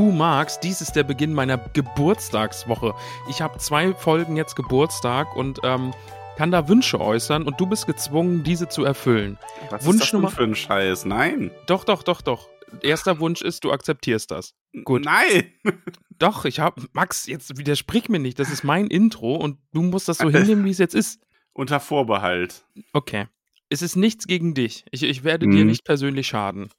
Du magst, dies ist der Beginn meiner Geburtstagswoche. Ich habe zwei Folgen jetzt Geburtstag und ähm, kann da Wünsche äußern und du bist gezwungen, diese zu erfüllen. Was Wunsch ist das Nummer- für ein Scheiß? Nein. Doch, doch, doch, doch. Erster Wunsch ist, du akzeptierst das. Gut. Nein. Doch, ich habe Max, jetzt widersprich mir nicht. Das ist mein Intro und du musst das so hinnehmen, wie es jetzt ist. Unter Vorbehalt. Okay. Es ist nichts gegen dich. Ich, ich werde dir Mhm. nicht persönlich schaden.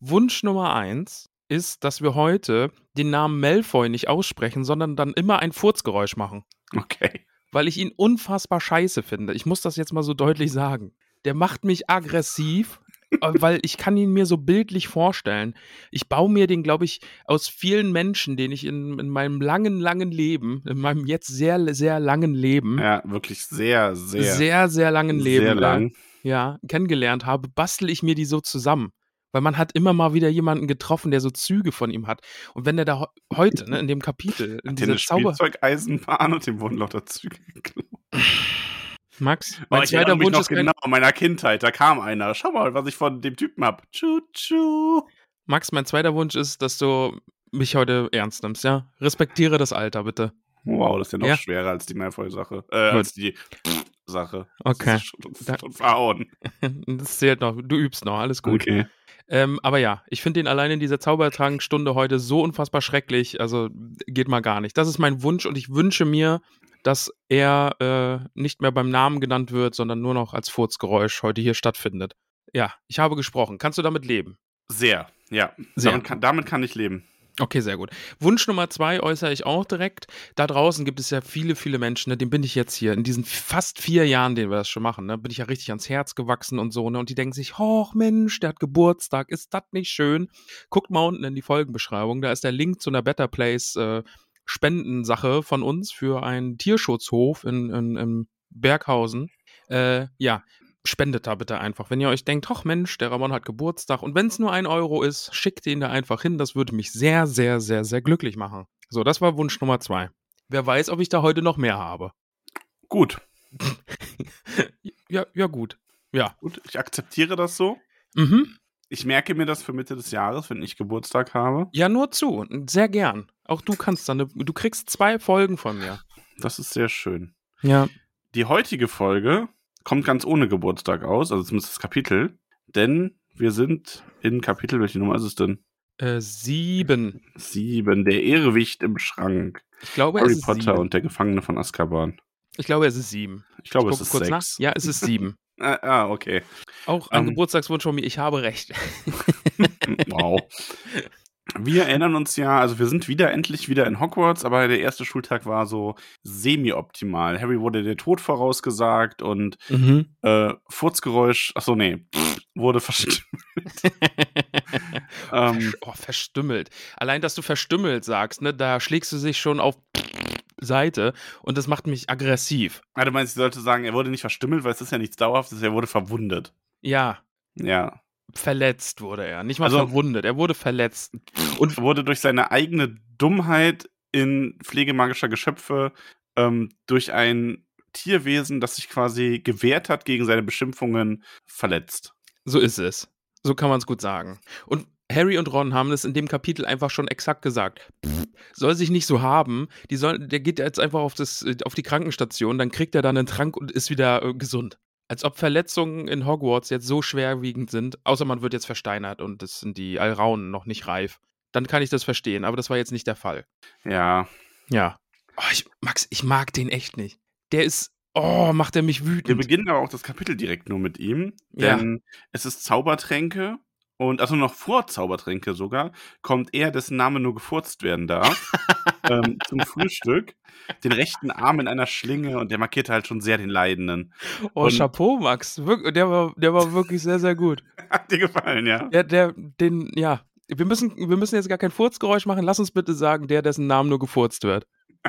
Wunsch Nummer eins ist, dass wir heute den Namen Malfoy nicht aussprechen, sondern dann immer ein Furzgeräusch machen. Okay. Weil ich ihn unfassbar scheiße finde. Ich muss das jetzt mal so deutlich sagen. Der macht mich aggressiv, äh, weil ich kann ihn mir so bildlich vorstellen. Ich baue mir den, glaube ich, aus vielen Menschen, den ich in, in meinem langen, langen Leben, in meinem jetzt sehr, sehr langen Leben, Ja, wirklich sehr, sehr, sehr, sehr langen Leben, sehr äh, lang. ja, kennengelernt habe, bastel ich mir die so zusammen. Weil man hat immer mal wieder jemanden getroffen, der so Züge von ihm hat. Und wenn der da he- heute, ne, in dem Kapitel, in Hat dieser Zauber... Spielzeugeisenbahn und dem wurden lauter Züge geklaut. Max, Oh, mein ich zweiter Wunsch ist genau an meiner Kindheit. Da kam einer. Schau mal, was ich von dem Typen hab. Tschu, tschu. Max, mein zweiter Wunsch ist, dass du mich heute ernst nimmst, ja? Respektiere das Alter, bitte. Wow, das ist ja noch Ja. schwerer als die Malfoy-Sache. Äh, als die Sache. Okay. Das ist schon, schon verhauen. Das zählt noch. Du übst noch, alles gut. Okay. Ähm, aber ja, ich finde den allein in dieser Zaubertrankstunde heute so unfassbar schrecklich. Also geht mal gar nicht. Das ist mein Wunsch und ich wünsche mir, dass er äh, nicht mehr beim Namen genannt wird, sondern nur noch als Furzgeräusch heute hier stattfindet. Ja, ich habe gesprochen. Kannst du damit leben? Sehr, ja. Sehr. Damit, kann, damit kann ich leben. Okay, sehr gut. Wunsch Nummer zwei äußere ich auch direkt. Da draußen gibt es ja viele, viele Menschen, ne, dem bin ich jetzt hier, in diesen fast vier Jahren, den wir das schon machen, ne, bin ich ja richtig ans Herz gewachsen und so, ne, und die denken sich, hoch Mensch, der hat Geburtstag, ist das nicht schön? Guckt mal unten in die Folgenbeschreibung, da ist der Link zu einer Better Place äh, Spendensache von uns für einen Tierschutzhof in, in, in Berghausen. Äh, ja, spendet da bitte einfach. Wenn ihr euch denkt, ach Mensch, der Ramon hat Geburtstag und wenn es nur ein Euro ist, schickt ihn da einfach hin. Das würde mich sehr, sehr, sehr, sehr glücklich machen. So, das war Wunsch Nummer zwei. Wer weiß, ob ich da heute noch mehr habe. Gut. Ja, ja, gut. Ja. Gut, ich akzeptiere das so. Mhm. Ich merke mir das für Mitte des Jahres, wenn ich Geburtstag habe. Ja, nur zu. Sehr gern. Auch du kannst dann, du kriegst zwei Folgen von mir. Das ist sehr schön. Ja. Die heutige Folge kommt ganz ohne Geburtstag aus, also zumindest das Kapitel, denn wir sind in Kapitel, welche Nummer ist es denn? Äh, sieben. Sieben, der Irrwicht im Schrank. Ich glaube, es Harry ist Potter sieben. und der Gefangene von Azkaban. Ich glaube, es ist sieben. Ich glaube, Ich es ist kurz sechs. nach. Ja, es ist sieben. Ah, ah, okay. Auch ein Ähm. Geburtstagswunsch von mir. Ich habe recht. Wow. Wir erinnern uns ja, also wir sind wieder endlich wieder in Hogwarts, aber der erste Schultag war so semi-optimal. Harry wurde der Tod vorausgesagt und Mhm. äh, Furzgeräusch, ach so nee, wurde verstümmt. ähm, oh, verstümmelt. Allein, dass du verstümmelt sagst, ne, da schlägst du sich schon auf Seite und das macht mich aggressiv. ah, du meinst, ich sollte sagen, er wurde nicht verstümmelt, weil es ist ja nichts Dauerhaftes, er wurde verwundet. Ja, Ja. Verletzt wurde er. Nicht mal Also- verwundet, er wurde verletzt. Und wurde durch seine eigene Dummheit in Pflege magischer Geschöpfe ähm, durch ein Tierwesen, das sich quasi gewehrt hat gegen seine Beschimpfungen, verletzt. So ist es. So kann man es gut sagen. Und Harry und Ron haben es in dem Kapitel einfach schon exakt gesagt. Pff, soll sich nicht so haben. Die soll, der geht jetzt einfach auf, das, auf die Krankenstation, dann kriegt er dann einen Trank und ist wieder äh, gesund. Als ob Verletzungen in Hogwarts jetzt so schwerwiegend sind, außer man wird jetzt versteinert und es sind die Alraunen noch nicht reif. Dann kann ich das verstehen, aber das war jetzt nicht der Fall. Ja. Ja. Oh, ich, Max, ich mag den echt nicht. Der ist, oh, macht er mich Wir wütend. beginnen aber auch das Kapitel direkt nur mit ihm, Ja. denn es ist Zaubertränke Und also noch vor Zaubertränke sogar, kommt er, dessen Name nur gefurzt werden darf, ähm, zum Frühstück. Den rechten Arm in einer Schlinge und der markiert halt schon sehr den Leidenden. Oh, Und- Chapeau, Max. Der war, der war wirklich sehr, sehr gut. Hat dir gefallen, ja? Der, der, den, ja. Wir müssen, wir müssen jetzt gar kein Furzgeräusch machen. Lass uns bitte sagen, der, dessen Namen nur gefurzt wird.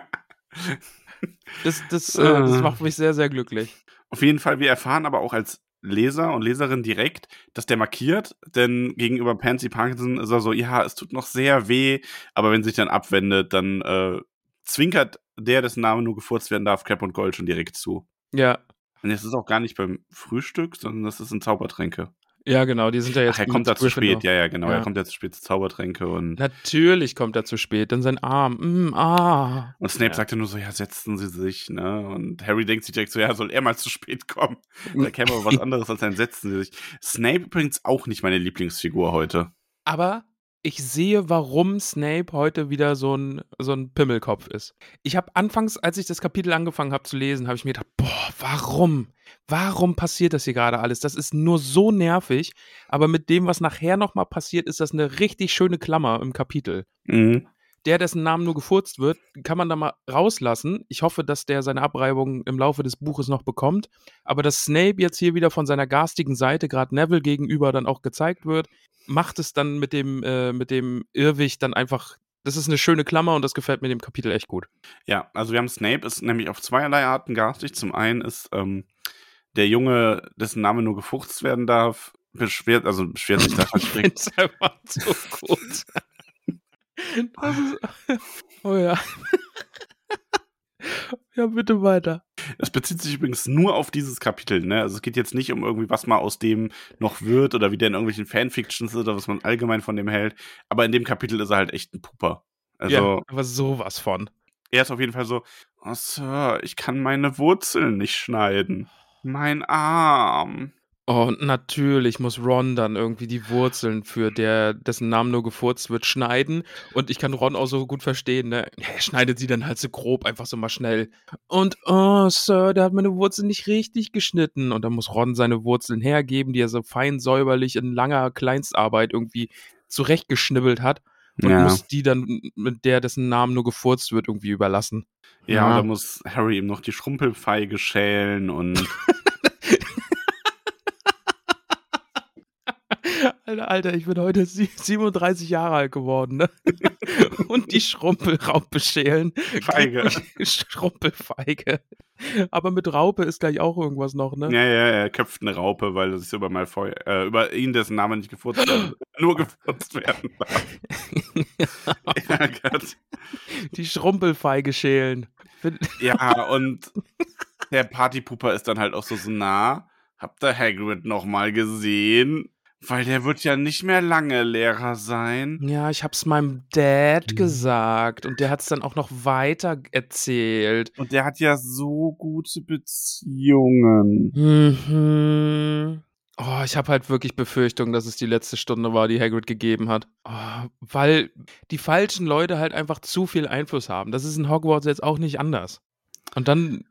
Das, das, äh, das Ah. macht mich sehr, sehr glücklich. Auf jeden Fall, wir erfahren aber auch als Leser und Leserin direkt, dass der markiert, denn gegenüber Pansy Parkinson ist er so, ja, es tut noch sehr weh, aber wenn sie sich dann abwendet, dann äh, zwinkert der, dessen Name nur gefurzt werden darf, Cap und Gold schon direkt zu. Ja. Und es ist auch gar nicht beim Frühstück, sondern das ist in Zaubertränke. Ja, genau, die sind ja jetzt. Ach, er kommt da zu spät, ja, ja, genau. Ja. Er kommt ja zu spät zu Zaubertränke und, Natürlich kommt er zu spät, dann sein Arm. Mm, ah. und Snape Ja. sagt ja nur so, ja, setzen Sie sich, ne? Und Harry denkt sich direkt so, ja, soll er mal zu spät kommen? Da käme aber was anderes als ein Setzen Sie sich. Snape übrigens auch nicht meine Lieblingsfigur heute. Aber ich sehe, warum Snape heute wieder so ein, so ein Pimmelkopf ist. Ich habe anfangs, als ich das Kapitel angefangen habe zu lesen, habe ich mir gedacht, boah, warum? Warum passiert das hier gerade alles? Das ist nur so nervig. Aber mit dem, was nachher nochmal passiert, ist das eine richtig schöne Klammer im Kapitel. Mhm. Der, dessen Namen nur gefurzt wird, kann man da mal rauslassen. Ich hoffe, dass der seine Abreibung im Laufe des Buches noch bekommt. Aber dass Snape jetzt hier wieder von seiner garstigen Seite, gerade Neville gegenüber, dann auch gezeigt wird, macht es dann mit dem, äh, mit dem Irrwig dann einfach. Das ist eine schöne Klammer und das gefällt mir dem Kapitel echt gut. Ja, also wir haben Snape, ist nämlich auf zweierlei Arten garstig. Zum einen ist ähm, der Junge, dessen Name nur gefurzt werden darf, beschwert, also beschwert sich da halt finde es einfach so gut. Das ist, oh ja. Ja, bitte weiter. Es bezieht sich übrigens nur auf dieses Kapitel, ne? Also es geht jetzt nicht um irgendwie, was mal aus dem noch wird oder wie der in irgendwelchen Fanfictions ist oder was man allgemein von dem hält. Aber in dem Kapitel ist er halt echt ein Puper. Also ja, aber sowas von. er ist auf jeden Fall so, oh Sir, ich kann meine Wurzeln nicht schneiden. Mein Arm. Oh, und natürlich muss Ron dann irgendwie die Wurzeln für der, dessen Namen nur gefurzt wird, schneiden. Und ich kann Ron auch so gut verstehen, ne? Er schneidet sie dann halt so grob, einfach so mal schnell. Und, oh, Sir, der hat meine Wurzeln nicht richtig geschnitten. Und dann muss Ron seine Wurzeln hergeben, die er so fein säuberlich in langer Kleinstarbeit irgendwie zurechtgeschnibbelt hat. Und Ja. muss die dann mit der, dessen Namen nur gefurzt wird, irgendwie überlassen. Ja, Ja. und dann muss Harry ihm noch die Schrumpelfeige schälen und Alter, Alter, ich bin heute sie- 37 Jahre alt geworden, ne? Und die Schrumpelraupe schälen. Feige. Schrumpelfeige. Aber mit Raupe ist gleich auch irgendwas noch, ne? Ja, ja, er köpft eine Raupe, weil er sich über Malfoy, äh, über ihn, dessen Name nicht gefurzt werden, nur gefurzt werden darf. ja, Gott. Die Schrumpelfeige schälen. Ja, und der Partypuper ist dann halt auch so, so nah. Habt ihr Hagrid noch mal gesehen? Weil der wird ja nicht mehr lange Lehrer sein. Ja, ich hab's meinem Dad gesagt und der hat's dann auch noch weiter erzählt. Und der hat ja so gute Beziehungen. Mhm. Oh, ich habe halt wirklich Befürchtung, dass es die letzte Stunde war, die Hagrid gegeben hat. Oh, weil die falschen Leute halt einfach zu viel Einfluss haben. Das ist in Hogwarts jetzt auch nicht anders. Und dann.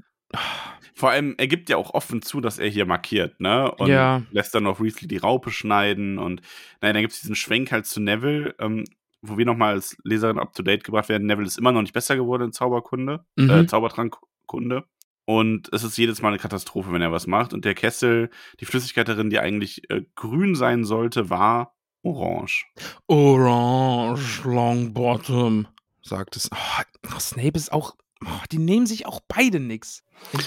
Vor allem, er gibt ja auch offen zu, dass er hier markiert, ne? Und Ja. lässt dann noch Weasley die Raupe schneiden. Und naja, dann gibt es diesen Schwenk halt zu Neville, ähm, wo wir nochmal als Leserin up-to-date gebracht werden. Neville ist immer noch nicht besser geworden in Zauberkunde, Mhm. äh, Zaubertrankkunde. Und es ist jedes Mal eine Katastrophe, wenn er was macht. Und der Kessel, die Flüssigkeit darin, die eigentlich äh, grün sein sollte, war orange. Orange Longbottom, sagt es. Oh, Snape ist auch. Oh, die nehmen sich auch beide nix.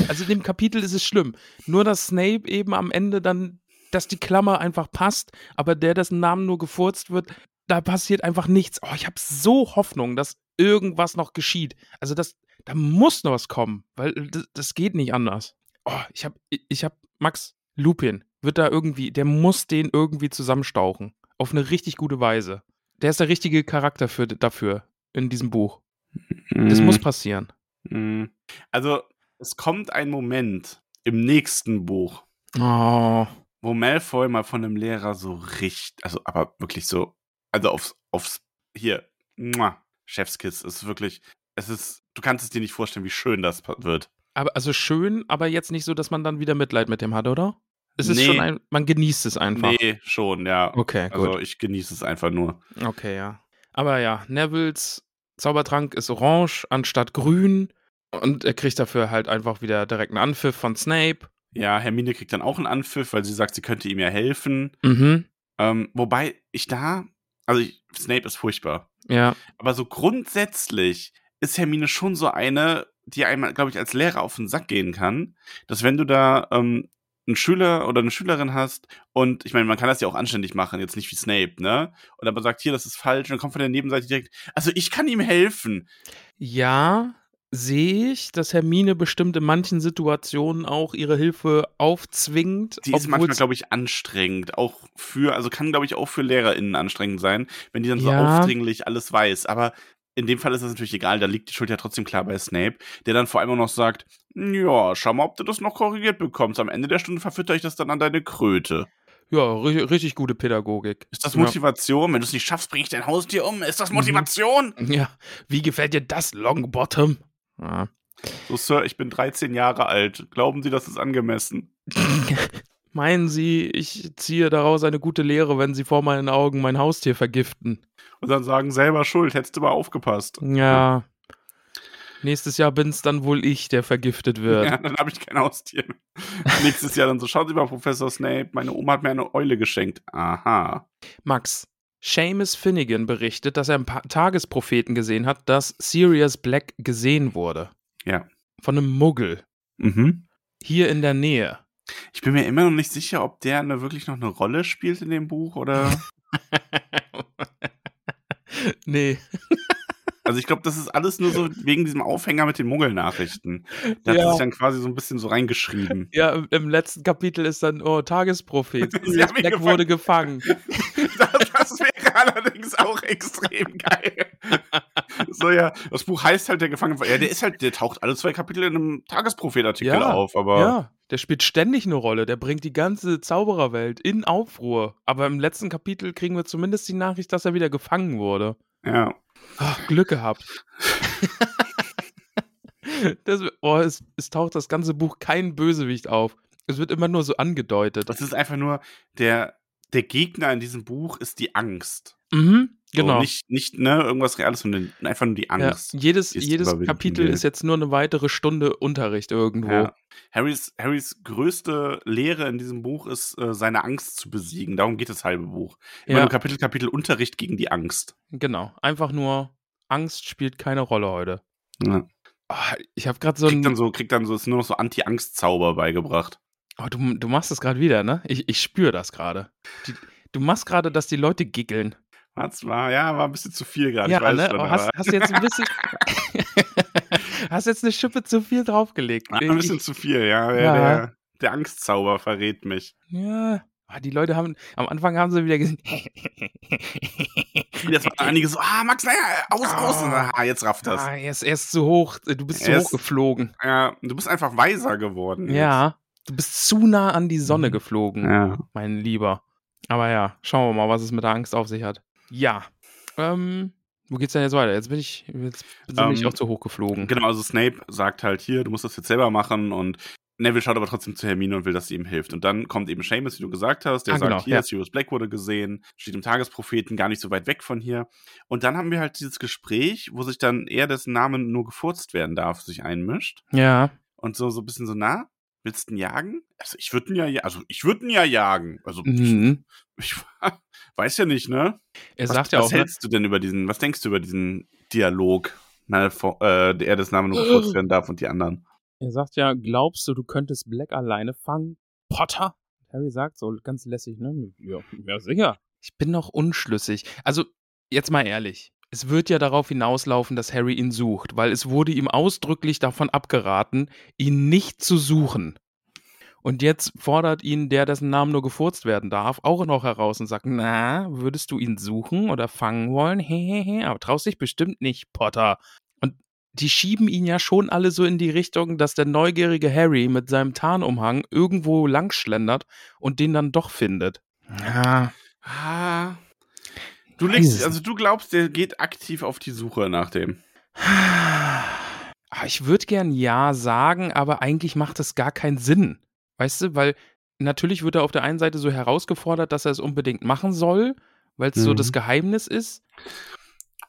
Also in dem Kapitel ist es schlimm. Nur, dass Snape eben am Ende dann, dass die Klammer einfach passt, aber der, dessen Namen nur gefurzt wird, da passiert einfach nichts. Oh, ich habe so Hoffnung, dass irgendwas noch geschieht. Also das, da muss noch was kommen, weil das, das geht nicht anders. Oh, ich habe, ich habe Max Lupin wird da irgendwie, der muss den irgendwie zusammenstauchen auf eine richtig gute Weise. Der ist der richtige Charakter für, dafür in diesem Buch. Das Mhm. muss passieren. Mhm. Also, es kommt ein Moment im nächsten Buch, Oh. wo Malfoy mal von einem Lehrer so richtig, also aber wirklich so, also aufs, aufs, hier, muah, Chefskiss, es ist wirklich, es ist, du kannst es dir nicht vorstellen, wie schön das wird. Aber also schön, aber jetzt nicht so, dass man dann wieder Mitleid mit dem hat, oder? Es ist Nee. schon ein, man genießt es einfach. Nee, schon, ja. Okay, gut. Also ich genieße es einfach nur. Okay, ja. Aber ja, Nevils Zaubertrank ist orange anstatt grün und er kriegt dafür halt einfach wieder direkt einen Anpfiff von Snape. Ja, Hermine kriegt dann auch einen Anpfiff, weil sie sagt, sie könnte ihm ja helfen. Mhm. Ähm, wobei ich da, also ich, Snape ist furchtbar. Ja. Aber so grundsätzlich ist Hermine schon so eine, die einmal, glaube ich, als Lehrer auf den Sack gehen kann, dass wenn du da ähm, einen Schüler oder eine Schülerin hast und ich meine, man kann das ja auch anständig machen, jetzt nicht wie Snape, ne? Und aber sagt, hier, das ist falsch, und dann kommt von der Nebenseite direkt, also ich kann ihm helfen. Ja, sehe ich, dass Hermine bestimmt in manchen Situationen auch ihre Hilfe aufzwingt. Die ist manchmal, glaube ich, anstrengend, auch für, also kann, glaube ich, auch für LehrerInnen anstrengend sein, wenn die dann so Ja. aufdringlich alles weiß. Aber in dem Fall ist das natürlich egal, da liegt die Schuld ja trotzdem klar bei Snape, der dann vor allem auch noch sagt, ja, schau mal, ob du das noch korrigiert bekommst. Am Ende der Stunde verfütter ich das dann an deine Kröte. Ja, ri richtig gute Pädagogik. Ist das Ja. Motivation? Wenn du es nicht schaffst, bring ich dein Haustier um. Ist Mhm. das Motivation? Ja, wie gefällt dir das, Longbottom? Ja. So, Sir, ich bin 13 Jahre alt. Glauben Sie, das ist angemessen? Meinen Sie, ich ziehe daraus eine gute Lehre, wenn Sie vor meinen Augen mein Haustier vergiften? Und dann sagen, selber schuld, hättest du mal aufgepasst. Ja. Nächstes Jahr bin's dann wohl ich, der vergiftet wird. Ja, dann habe ich kein Haustier. Nächstes Jahr dann so, schauen Sie mal, Professor Snape, meine Oma hat mir eine Eule geschenkt. Aha. Max, Seamus Finnegan berichtet, dass er im Pa- Tagespropheten gesehen hat, dass Sirius Black gesehen wurde. Ja. Von einem Muggel. Mhm. Hier in der Nähe. Ich bin mir immer noch nicht sicher, ob der eine, wirklich noch eine Rolle spielt in dem Buch oder. nee. Also ich glaube, das ist alles nur so wegen diesem Aufhänger mit den Muggelnachrichten. Da hat Ja. sich dann quasi so ein bisschen so reingeschrieben. Ja, im- letzten Kapitel ist dann, oh, Tagesprophet. Black wurde gefangen. Das, allerdings auch extrem geil. So ja, das Buch heißt halt der Gefangene. Ja, der ist halt, der taucht alle zwei Kapitel in einem Tagesprophet-Artikel Ja, auf, aber Ja, der spielt ständig eine Rolle. Der bringt die ganze Zaubererwelt in Aufruhr. Aber im letzten Kapitel kriegen wir zumindest die Nachricht, dass er wieder gefangen wurde. ja. Ach, Glück gehabt. das, oh, es, es taucht das ganze Buch kein Bösewicht auf. Es wird immer nur so angedeutet. Das ist einfach nur, der, der Gegner in diesem Buch ist die Angst. Mhm, So, genau. nicht, nicht ne, irgendwas Reales, sondern einfach nur die ja, Angst. jedes es jedes überwinden Kapitel will. ist jetzt nur eine weitere Stunde Unterricht irgendwo. Ja. Harrys, Harrys größte Lehre in diesem Buch ist, äh, seine Angst zu besiegen. Darum geht das halbe Buch. Immer Ja. nur Kapitel, Kapitel Unterricht gegen die Angst. Genau. Einfach nur, Angst spielt keine Rolle heute. Ja. Ah, ich habe gerade so Kriegt ein. dann so, kriegt dann so, ist nur noch so Anti-Angst-Zauber beigebracht. Oh, du, du machst es gerade wieder, ne? Ich, ich spüre das gerade. Du machst gerade, dass die Leute giggeln. Was war, ja, war ein bisschen zu viel gerade. Ja, ne? schon, Oh, hast, hast jetzt ein bisschen. hast jetzt eine Schippe zu viel draufgelegt. ein bisschen Ich- zu viel, ja. Der, Ja. der, der Angstzauber verrät mich. ja. Ah, Die Leute haben, am Anfang haben sie wieder gesehen. Jetzt waren einige so, ah, Max, naja, aus, aus. Dann, ah, jetzt rafft das. Ah, er ist, er ist zu hoch, du bist zu hoch geflogen. Ja, du bist einfach weiser geworden. Ja, du bist zu nah an die Sonne Mhm. geflogen. Ja. mein Lieber. Aber ja, schauen wir mal, was es mit der Angst auf sich hat. Ja. Ähm, wo geht's denn jetzt weiter? Jetzt bin ich, jetzt bin ich Ähm, auch zu hoch geflogen. Genau, also Snape sagt halt hier, du musst das jetzt selber machen und Neville schaut aber trotzdem zu Hermine und will, dass sie ihm hilft. Und dann kommt eben Seamus, wie du gesagt hast, der Ah, sagt, genau, hier, ja. Sirius Black wurde gesehen, steht im Tagespropheten, gar nicht so weit weg von hier. Und dann haben wir halt dieses Gespräch, wo sich dann er, dessen Namen nur gefurzt werden darf, sich einmischt. Ja. Und so, so ein bisschen so, na, willst du ihn jagen? Also ich würde ihn ja, also ich würde ihn ja jagen. Also Mhm. ich, weiß ja nicht, ne? Er was, sagt ja was auch, ne? hältst du denn über diesen, was denkst du über diesen Dialog? Malfoy, äh, der das Name nur gefurzt werden darf und die anderen. er sagt ja, glaubst du, du könntest Black alleine fangen? Potter? Harry sagt so ganz lässig, ne? Ja, ja sicher. Ich bin noch unschlüssig. Also, jetzt mal ehrlich. Es wird ja darauf hinauslaufen, dass Harry ihn sucht, weil es wurde ihm ausdrücklich davon abgeraten, ihn nicht zu suchen. Und jetzt fordert ihn der, dessen Namen nur gefurzt werden darf, auch noch heraus und sagt, na, würdest du ihn suchen oder fangen wollen? Hehehe, aber traust dich bestimmt nicht, Potter. Und die schieben ihn ja schon alle so in die Richtung, dass der neugierige Harry mit seinem Tarnumhang irgendwo langschlendert und den dann doch findet. Ja. Ah. Du legst, also du glaubst, der geht aktiv auf die Suche nach dem. Ah, Ich würde gern ja sagen, aber eigentlich macht es gar keinen Sinn. Weißt du, weil natürlich wird er auf der einen Seite so herausgefordert, dass er es unbedingt machen soll, weil es so das Mhm. Geheimnis ist.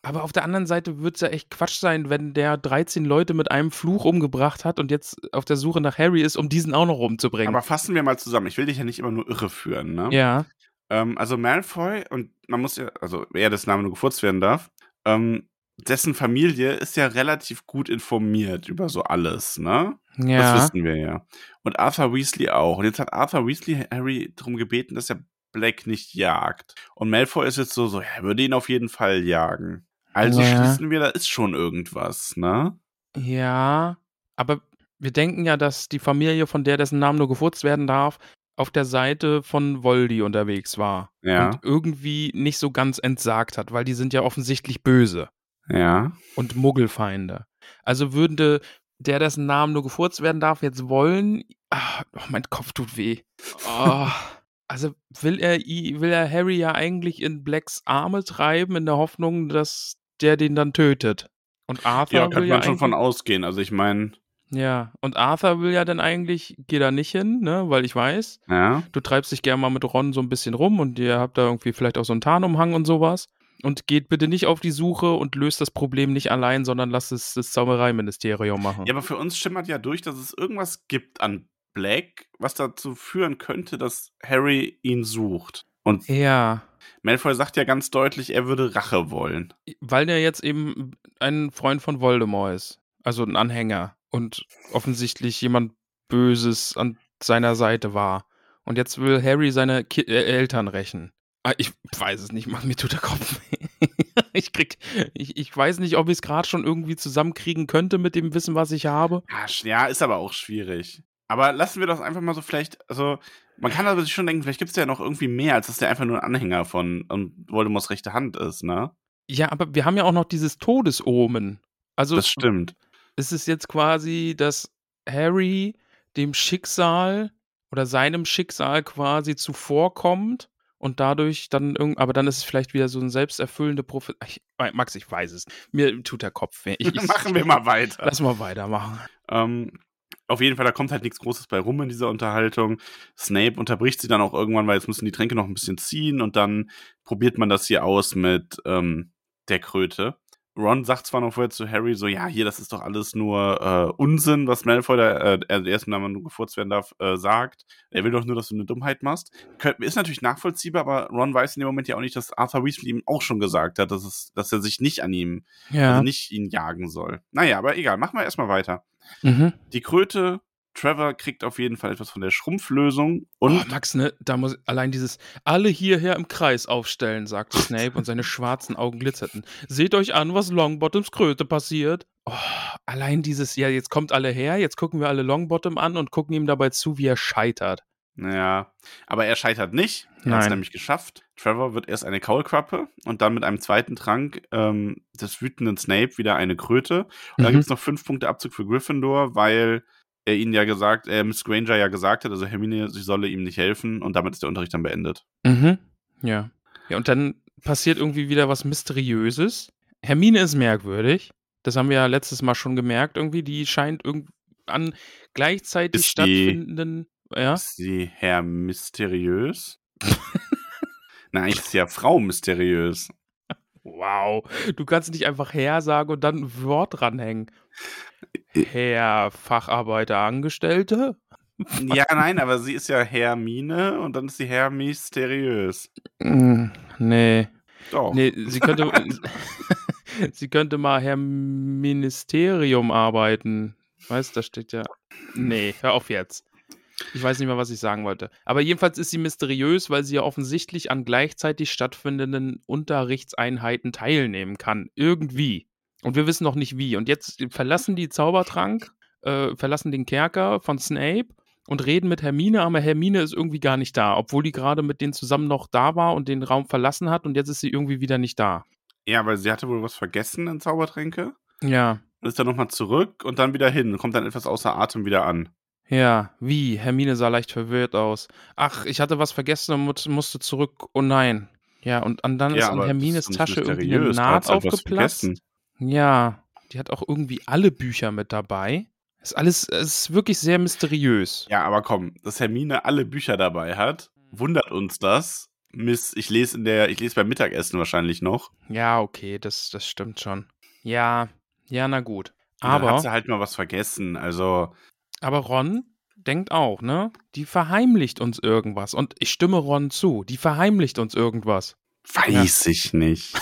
Aber auf der anderen Seite wird es ja echt Quatsch sein, wenn der 13 Leute mit einem Fluch umgebracht hat und jetzt auf der Suche nach Harry ist, um diesen auch noch umzubringen. Aber fassen wir mal zusammen. Ich will dich ja nicht immer nur irre führen, ne? ja. Ähm, also Malfoy, und man muss ja, also wer das Name nur gefurzt werden darf, ähm, dessen Familie ist ja relativ gut informiert über so alles, ne? Das Ja. wissen wir ja. Und Arthur Weasley auch. Und jetzt hat Arthur Weasley Harry darum gebeten, dass er Black nicht jagt. Und Malfoy ist jetzt so, so, er würde ihn auf jeden Fall jagen. Also Ja. schließen wir, da ist schon irgendwas, ne? Ja, aber wir denken ja, dass die Familie, von der dessen Namen nur gefurzt werden darf, auf der Seite von Voldy unterwegs war. Ja. Und irgendwie nicht so ganz entsagt hat, weil die sind ja offensichtlich böse Ja. und Muggelfeinde. Also würde der, dessen Namen nur gefurzt werden darf, jetzt wollen. Ah, oh, mein Kopf tut weh. Oh, also will er, will er Harry ja eigentlich in Blacks Arme treiben, in der Hoffnung, dass der den dann tötet. Und Arthur Ja, kann ja man schon von ausgehen. Also ich meine, ja, und Arthur will ja dann eigentlich, geh da nicht hin, ne, weil ich weiß, ja. du treibst dich gerne mal mit Ron so ein bisschen rum und ihr habt da irgendwie vielleicht auch so einen Tarnumhang und sowas. Und geht bitte nicht auf die Suche und löst das Problem nicht allein, sondern lasst es das Zaubereiministerium machen. Ja, aber für uns schimmert ja durch, dass es irgendwas gibt an Black, was dazu führen könnte, dass Harry ihn sucht. Und ja, Malfoy sagt ja ganz deutlich, er würde Rache wollen. weil der jetzt eben ein Freund von Voldemort ist. Also ein Anhänger. Und offensichtlich jemand Böses an seiner Seite war. Und jetzt will Harry seine Ki äh, Eltern rächen. Ah, ich weiß es nicht, Mann, mir tut der Kopf weh. ich krieg, ich, ich weiß nicht, ob ich es gerade schon irgendwie zusammenkriegen könnte mit dem Wissen, was ich habe. Ja, ist aber auch schwierig. Aber lassen wir das einfach mal so vielleicht, also man kann aber sich schon denken, vielleicht gibt es ja noch irgendwie mehr, als dass der einfach nur ein Anhänger von und Voldemorts rechte Hand ist, ne? Ja, aber wir haben ja auch noch dieses Todesomen. Also Das stimmt. Ist es jetzt quasi, dass Harry dem Schicksal oder seinem Schicksal quasi zuvorkommt und dadurch dann irgend, aber dann ist es vielleicht wieder so ein selbsterfüllende Prophet. Ich, Max, ich weiß es. Mir tut der Kopf weh. Ich, ich, Machen wir mal weiter. Lass mal weitermachen. Ähm, auf jeden Fall, da kommt halt nichts Großes bei rum in dieser Unterhaltung. Snape unterbricht sie dann auch irgendwann, weil jetzt müssen die Tränke noch ein bisschen ziehen und dann probiert man das hier aus mit ähm, der Kröte. Ron sagt zwar noch vorher zu Harry so, ja, hier, das ist doch alles nur äh, Unsinn, was Malfoy, der, äh, der ersten Name nur gefurzt werden darf, äh, sagt. Er will doch nur, dass du eine Dummheit machst. Könnt, ist natürlich nachvollziehbar, aber Ron weiß in dem Moment ja auch nicht, dass Arthur Weasley ihm auch schon gesagt hat, dass, es, dass er sich nicht an ihm, Ja. also nicht ihn jagen soll. Naja, aber egal, machen wir erstmal weiter. mhm. Die Kröte, Trevor kriegt auf jeden Fall etwas von der Schrumpflösung Oh, und Max, ne, da muss allein dieses alle hierher im Kreis aufstellen, sagte Snape und seine schwarzen Augen glitzerten. Seht euch an, was Longbottoms Kröte passiert. Oh, allein dieses, ja, jetzt kommt alle her, jetzt gucken wir alle Longbottom an und gucken ihm dabei zu, wie er scheitert. ja, aber er scheitert nicht. Er hat es nämlich geschafft. Trevor wird erst eine Kaulquappe und dann mit einem zweiten Trank ähm, des wütenden Snape wieder eine Kröte. Und dann Mhm. gibt es noch fünf Punkte Abzug für Gryffindor, weil er ihnen ja gesagt, äh, Miss Granger ja gesagt hat, also Hermine, sie solle ihm nicht helfen und damit ist der Unterricht dann beendet. Mhm. Ja. Ja, und dann passiert irgendwie wieder was Mysteriöses. Hermine ist merkwürdig. Das haben wir ja letztes Mal schon gemerkt, irgendwie. Die scheint irgendwie an gleichzeitig Ist die- stattfindenden. Ja. Ist sie Herr mysteriös? Nein, ist ja Frau mysteriös. Wow. Du kannst nicht einfach Herr sagen und dann ein Wort dranhängen. Herr Facharbeiter Angestellte? Ja, nein, aber sie ist ja Hermine und dann ist sie Herr mysteriös. Mm, nee. Doch. Nee, sie könnte. sie könnte mal Herr Ministerium arbeiten. Weißt da steht ja. Nee, hör auf jetzt. Ich weiß nicht mehr, was ich sagen wollte. Aber jedenfalls ist sie mysteriös, weil sie ja offensichtlich an gleichzeitig stattfindenden Unterrichtseinheiten teilnehmen kann. Irgendwie. Und wir wissen noch nicht wie. Und jetzt verlassen die Zaubertrank, äh, verlassen den Kerker von Snape und reden mit Hermine, aber Hermine ist irgendwie gar nicht da, obwohl die gerade mit denen zusammen noch da war und den Raum verlassen hat und jetzt ist sie irgendwie wieder nicht da. Ja, weil sie hatte wohl was vergessen in Zaubertränke Ja, und ist dann nochmal zurück und dann wieder hin kommt dann etwas außer Atem wieder an. ja, wie? Hermine sah leicht verwirrt aus. Ach, ich hatte was vergessen und mu- musste zurück. Oh nein. Ja, und, dann ist ja, an Hermines ist doch nicht Tasche irgendwie eine Naht aufgeplatzt. Ja, die hat auch irgendwie alle Bücher mit dabei. Ist alles, es ist wirklich sehr mysteriös. Ja, aber komm, dass Hermine alle Bücher dabei hat, wundert uns das. Miss, ich lese in der, ich lese beim Mittagessen wahrscheinlich noch. Ja, okay, das, das stimmt schon. Ja, ja, na gut. Und dann hat Aber, sie halt mal was vergessen. Also, aber Ron denkt auch, ne? Die verheimlicht uns irgendwas. Und ich stimme Ron zu. Die verheimlicht uns irgendwas. weiß ich nicht.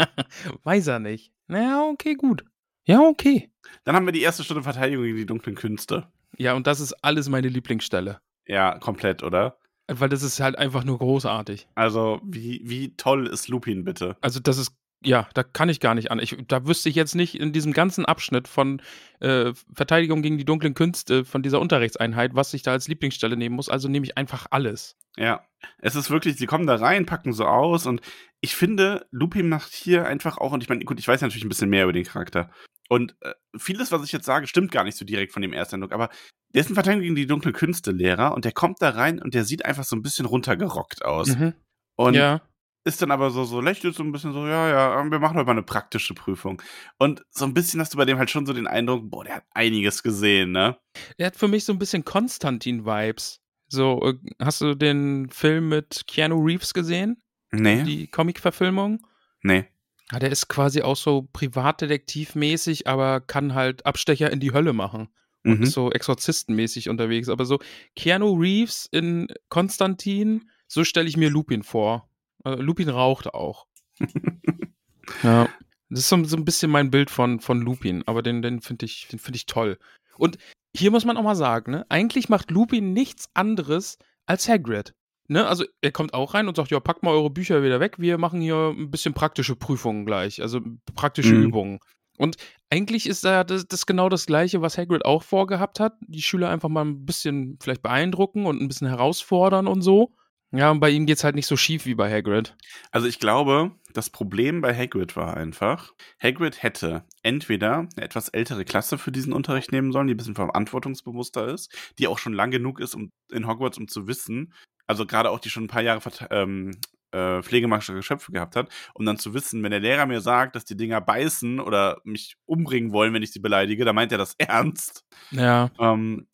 Weiß er nicht. Naja, okay, gut. Ja, okay. Dann haben wir die erste Stunde Verteidigung gegen die dunklen Künste. Ja, und das ist alles meine Lieblingsstelle. Ja, komplett, oder? Weil das ist halt einfach nur großartig. Also, wie, wie toll ist Lupin bitte? Also, das ist, ja, da kann ich gar nicht an. Ich, da wüsste ich jetzt nicht in diesem ganzen Abschnitt von äh, Verteidigung gegen die dunklen Künste, von dieser Unterrichtseinheit, was ich da als Lieblingsstelle nehmen muss. Also nehme ich einfach alles. Ja, es ist wirklich, sie kommen da rein, packen so aus und ich finde, Lupin macht hier einfach auch, und ich meine, gut, ich weiß natürlich ein bisschen mehr über den Charakter. Und äh, vieles, was ich jetzt sage, stimmt gar nicht so direkt von dem ersten Eindruck, aber der ist ein Verteidigung gegen die dunklen Künste Lehrer und der kommt da rein und der sieht einfach so ein bisschen runtergerockt aus. Mhm. Und ja. Ist dann aber so, so lächelt so ein bisschen so, ja, ja, wir machen heute mal eine praktische Prüfung. Und so ein bisschen hast du bei dem halt schon so den Eindruck, boah, der hat einiges gesehen, ne? Er hat für mich so ein bisschen Konstantin-Vibes. So, äh, hast du den Film mit Keanu Reeves gesehen? Nee, Die Comic-Verfilmung? nee. Ja, der ist quasi auch so privatdetektivmäßig, aber kann halt Abstecher in die Hölle machen. Mhm. Ist so exorzistenmäßig unterwegs. Aber so Keanu Reeves in Konstantin, so stelle ich mir Lupin vor. Äh, Lupin raucht auch. ja. Das ist so, so ein bisschen mein Bild von, von Lupin, aber den, den finde ich, den find ich toll. Und hier muss man auch mal sagen, ne, eigentlich macht Lupin nichts anderes als Hagrid. Ne, also er kommt auch rein und sagt, ja, packt mal eure Bücher wieder weg, wir machen hier ein bisschen praktische Prüfungen gleich, also praktische Mhm. Übungen. Und eigentlich ist da das, das genau das Gleiche, was Hagrid auch vorgehabt hat. Die Schüler einfach mal ein bisschen vielleicht beeindrucken und ein bisschen herausfordern und so. Ja, und bei ihm geht's halt nicht so schief wie bei Hagrid. Also ich glaube, das Problem bei Hagrid war einfach, Hagrid hätte entweder eine etwas ältere Klasse für diesen Unterricht nehmen sollen, die ein bisschen verantwortungsbewusster ist, die auch schon lang genug ist um, in Hogwarts, um zu wissen, also gerade auch die schon ein paar Jahre ähm, äh, pflegemagische Geschöpfe gehabt hat, um dann zu wissen, wenn der Lehrer mir sagt, dass die Dinger beißen oder mich umbringen wollen, wenn ich sie beleidige, dann meint er das ernst. Ja, Ähm,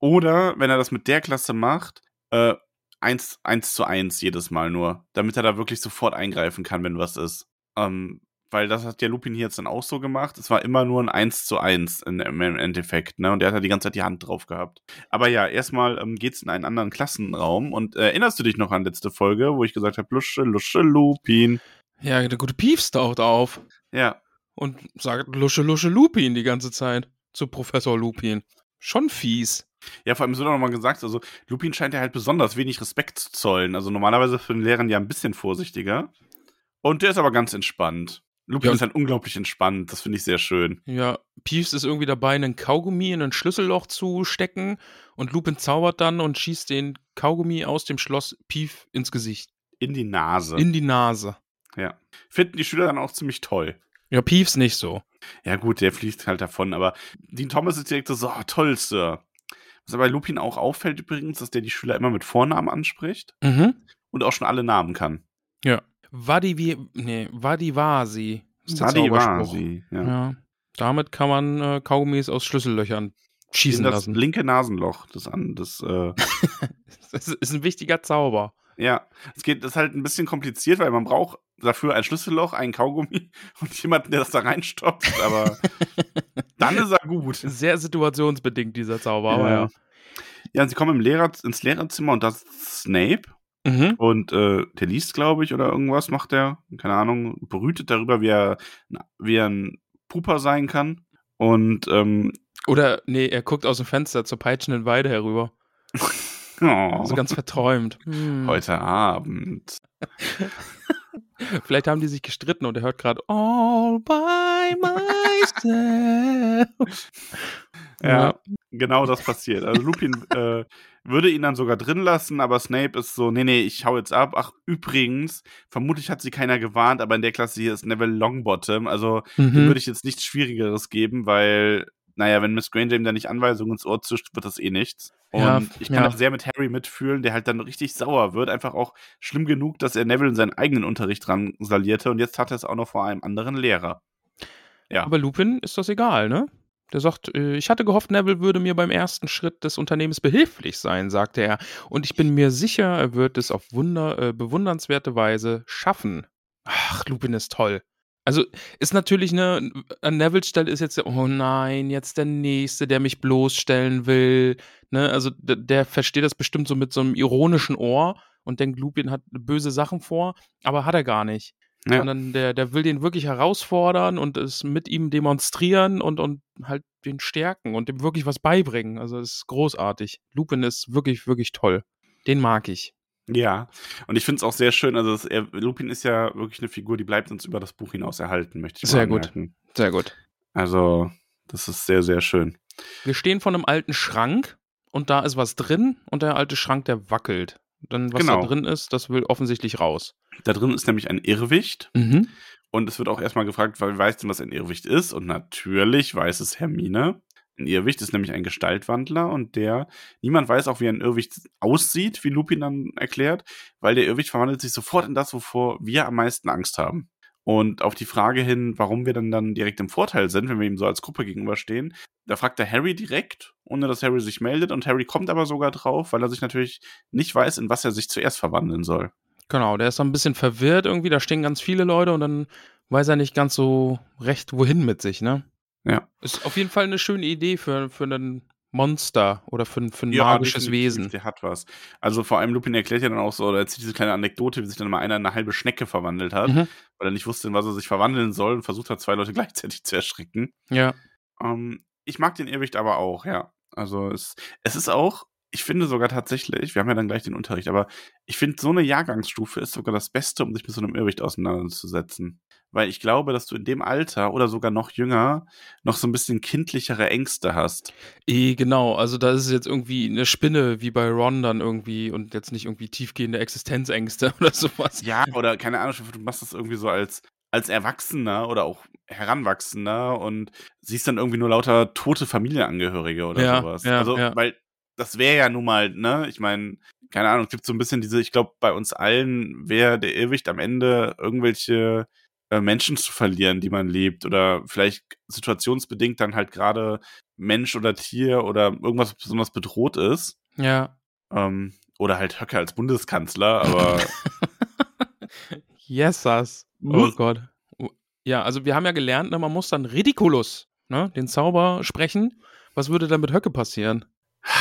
oder wenn er das mit der Klasse macht, äh, eins, eins zu eins jedes Mal nur, damit er da wirklich sofort eingreifen kann, wenn was ist. Ähm, weil das hat ja Lupin hier jetzt dann auch so gemacht. Es war immer nur ein 1 zu 1 in, im Endeffekt, ne? Und der hat ja die ganze Zeit die Hand drauf gehabt. Aber ja, erstmal ähm, geht's in einen anderen Klassenraum. Und äh, erinnerst du dich noch an letzte Folge, wo ich gesagt habe, Lusche, Lusche, Lupin. ja, der gute Piefs taucht auf Ja, und sagt Lusche, Lusche, Lupin die ganze Zeit zu Professor Lupin. Schon fies. Ja, vor allem so noch mal gesagt, also Lupin scheint ja halt besonders wenig Respekt zu zollen. Also normalerweise für den Lehrern ja ein bisschen vorsichtiger. Und der ist aber ganz entspannt. Lupin Ja, ist halt unglaublich entspannt, das finde ich sehr schön. Ja, Peeves ist irgendwie dabei, einen Kaugummi in ein Schlüsselloch zu stecken und Lupin zaubert dann und schießt den Kaugummi aus dem Schloss Pief ins Gesicht, In die Nase. in die Nase. ja. Finden die Schüler dann auch ziemlich toll. Ja, Peeves nicht so. Ja, gut, der fliegt halt davon, aber Dean Thomas ist direkt so, oh, toll, Sir. Was bei Lupin auch auffällt übrigens, dass der die Schüler immer mit Vornamen anspricht Mhm. und auch schon alle Namen kann. Ja. Wadi wie, nee, Wadi Wasi ist der Sadi war sie. Ja. Ja. Damit kann man äh, Kaugummis aus Schlüssellöchern schießen das lassen. linke Nasenloch des an des äh, Das ist ein wichtiger Zauber. Ja, es geht, das ist halt ein bisschen kompliziert, weil man braucht dafür ein Schlüsselloch, einen Kaugummi und jemanden, der das da reinstopft, aber dann ist er gut. Sehr situationsbedingt, dieser Zauber, ja. Ja, und sie kommen im Lehrer, ins Lehrerzimmer und das ist Snape Mhm. und äh, der liest, glaube ich, oder irgendwas macht er, keine Ahnung, brütet darüber, wie er, wie er ein Puper sein kann. Und ähm, Oder, nee, er guckt aus dem Fenster zur peitschenden Weide herüber. oh, So ganz verträumt. Hm. heute Abend. Vielleicht haben die sich gestritten und er hört gerade All by myself. Ja, genau das passiert. Also Lupin äh, würde ihn dann sogar drin lassen, aber Snape ist so, nee, nee, ich hau jetzt ab. Ach, übrigens, vermutlich hat sie keiner gewarnt, aber in der Klasse hier ist Neville Longbottom. Also dem Mhm. würde ich jetzt nichts Schwierigeres geben, weil, naja, wenn Miss Granger ihm da nicht Anweisungen ins Ohr zischt, wird das eh nichts. Und Ja, ich kann ja. auch sehr mit Harry mitfühlen, der halt dann richtig sauer wird. Einfach auch schlimm genug, dass er Neville in seinen eigenen Unterricht dran salierte und jetzt hat er es auch noch vor einem anderen Lehrer. Ja. Aber Lupin ist das egal, ne? Der sagt, äh, ich hatte gehofft, Neville würde mir beim ersten Schritt des Unternehmens behilflich sein, sagte er. Und ich bin mir sicher, er wird es auf wunder, äh, bewundernswerte Weise schaffen. Ach, Lupin ist toll. Also ist natürlich eine, an Neville Stelle ist jetzt, oh nein, jetzt der Nächste, der mich bloßstellen will. Ne? Also der, der versteht das bestimmt so mit so einem ironischen Ohr und denkt, Lupin hat böse Sachen vor, aber hat er gar nicht. Ja. Sondern der, der will den wirklich herausfordern und es mit ihm demonstrieren und, und halt den stärken und dem wirklich was beibringen. Also es ist großartig. Lupin ist wirklich, wirklich toll. Den mag ich. Ja, und ich finde es auch sehr schön, also das, er, Lupin ist ja wirklich eine Figur, die bleibt uns über das Buch hinaus erhalten, möchte ich Sehr gut, sehr gut. Also, das ist sehr, sehr schön. Wir stehen vor einem alten Schrank und da ist was drin und der alte Schrank, der wackelt. Dann, was genau. da drin ist, das will offensichtlich raus. Da drin ist nämlich ein Irrwicht. Mhm. Und es wird auch erstmal gefragt, weil weiß denn, was ein Irrwicht ist? Und natürlich weiß es Hermine. Ein Irrwicht ist nämlich ein Gestaltwandler und der, niemand weiß auch, wie ein Irrwicht aussieht, wie Lupin dann erklärt, weil der Irrwicht verwandelt sich sofort in das, wovor wir am meisten Angst haben. Und auf die Frage hin, warum wir dann, dann direkt im Vorteil sind, wenn wir ihm so als Gruppe gegenüberstehen, da fragt er Harry direkt, ohne dass Harry sich meldet. Und Harry kommt aber sogar drauf, weil er sich natürlich nicht weiß, in was er sich zuerst verwandeln soll. Genau, der ist dann ein bisschen verwirrt irgendwie. Da stehen ganz viele Leute und dann weiß er nicht ganz so recht, wohin mit sich, ne? Ja. Ist auf jeden Fall eine schöne Idee für, für einen Monster oder für, für ein ja, magisches Wesen. Der hat was. Also vor allem Lupin erklärt ja dann auch so, oder erzählt diese kleine Anekdote, wie sich dann mal einer in eine halbe Schnecke verwandelt hat, mhm. weil er nicht wusste, in was er sich verwandeln soll und versucht hat, zwei Leute gleichzeitig zu erschrecken. Ja. Ähm, ich mag den Irrwicht aber auch, ja. Also es, es ist auch, ich finde sogar tatsächlich, wir haben ja dann gleich den Unterricht, aber ich finde, so eine Jahrgangsstufe ist sogar das Beste, um sich mit so einem Irrwicht auseinanderzusetzen weil ich glaube, dass du in dem Alter oder sogar noch jünger noch so ein bisschen kindlichere Ängste hast. Eh, genau. Also da ist es jetzt irgendwie eine Spinne wie bei Ron dann irgendwie und jetzt nicht irgendwie tiefgehende Existenzängste oder sowas. Ja, oder keine Ahnung, du machst das irgendwie so als als Erwachsener oder auch Heranwachsender und siehst dann irgendwie nur lauter tote Familienangehörige oder ja, sowas. Ja, also, ja. weil das wäre ja nun mal, ne, ich meine, keine Ahnung, es gibt so ein bisschen diese, ich glaube, bei uns allen wäre der Irrwicht am Ende irgendwelche Menschen zu verlieren, die man liebt oder vielleicht situationsbedingt dann halt gerade Mensch oder Tier oder irgendwas besonders bedroht ist. Ja. Ähm, oder halt Höcke als Bundeskanzler, aber. yes, das. Oh Gott. Ja, also wir haben ja gelernt, ne, man muss dann Ridiculus, ne, den Zauber sprechen. Was würde dann mit Höcke passieren?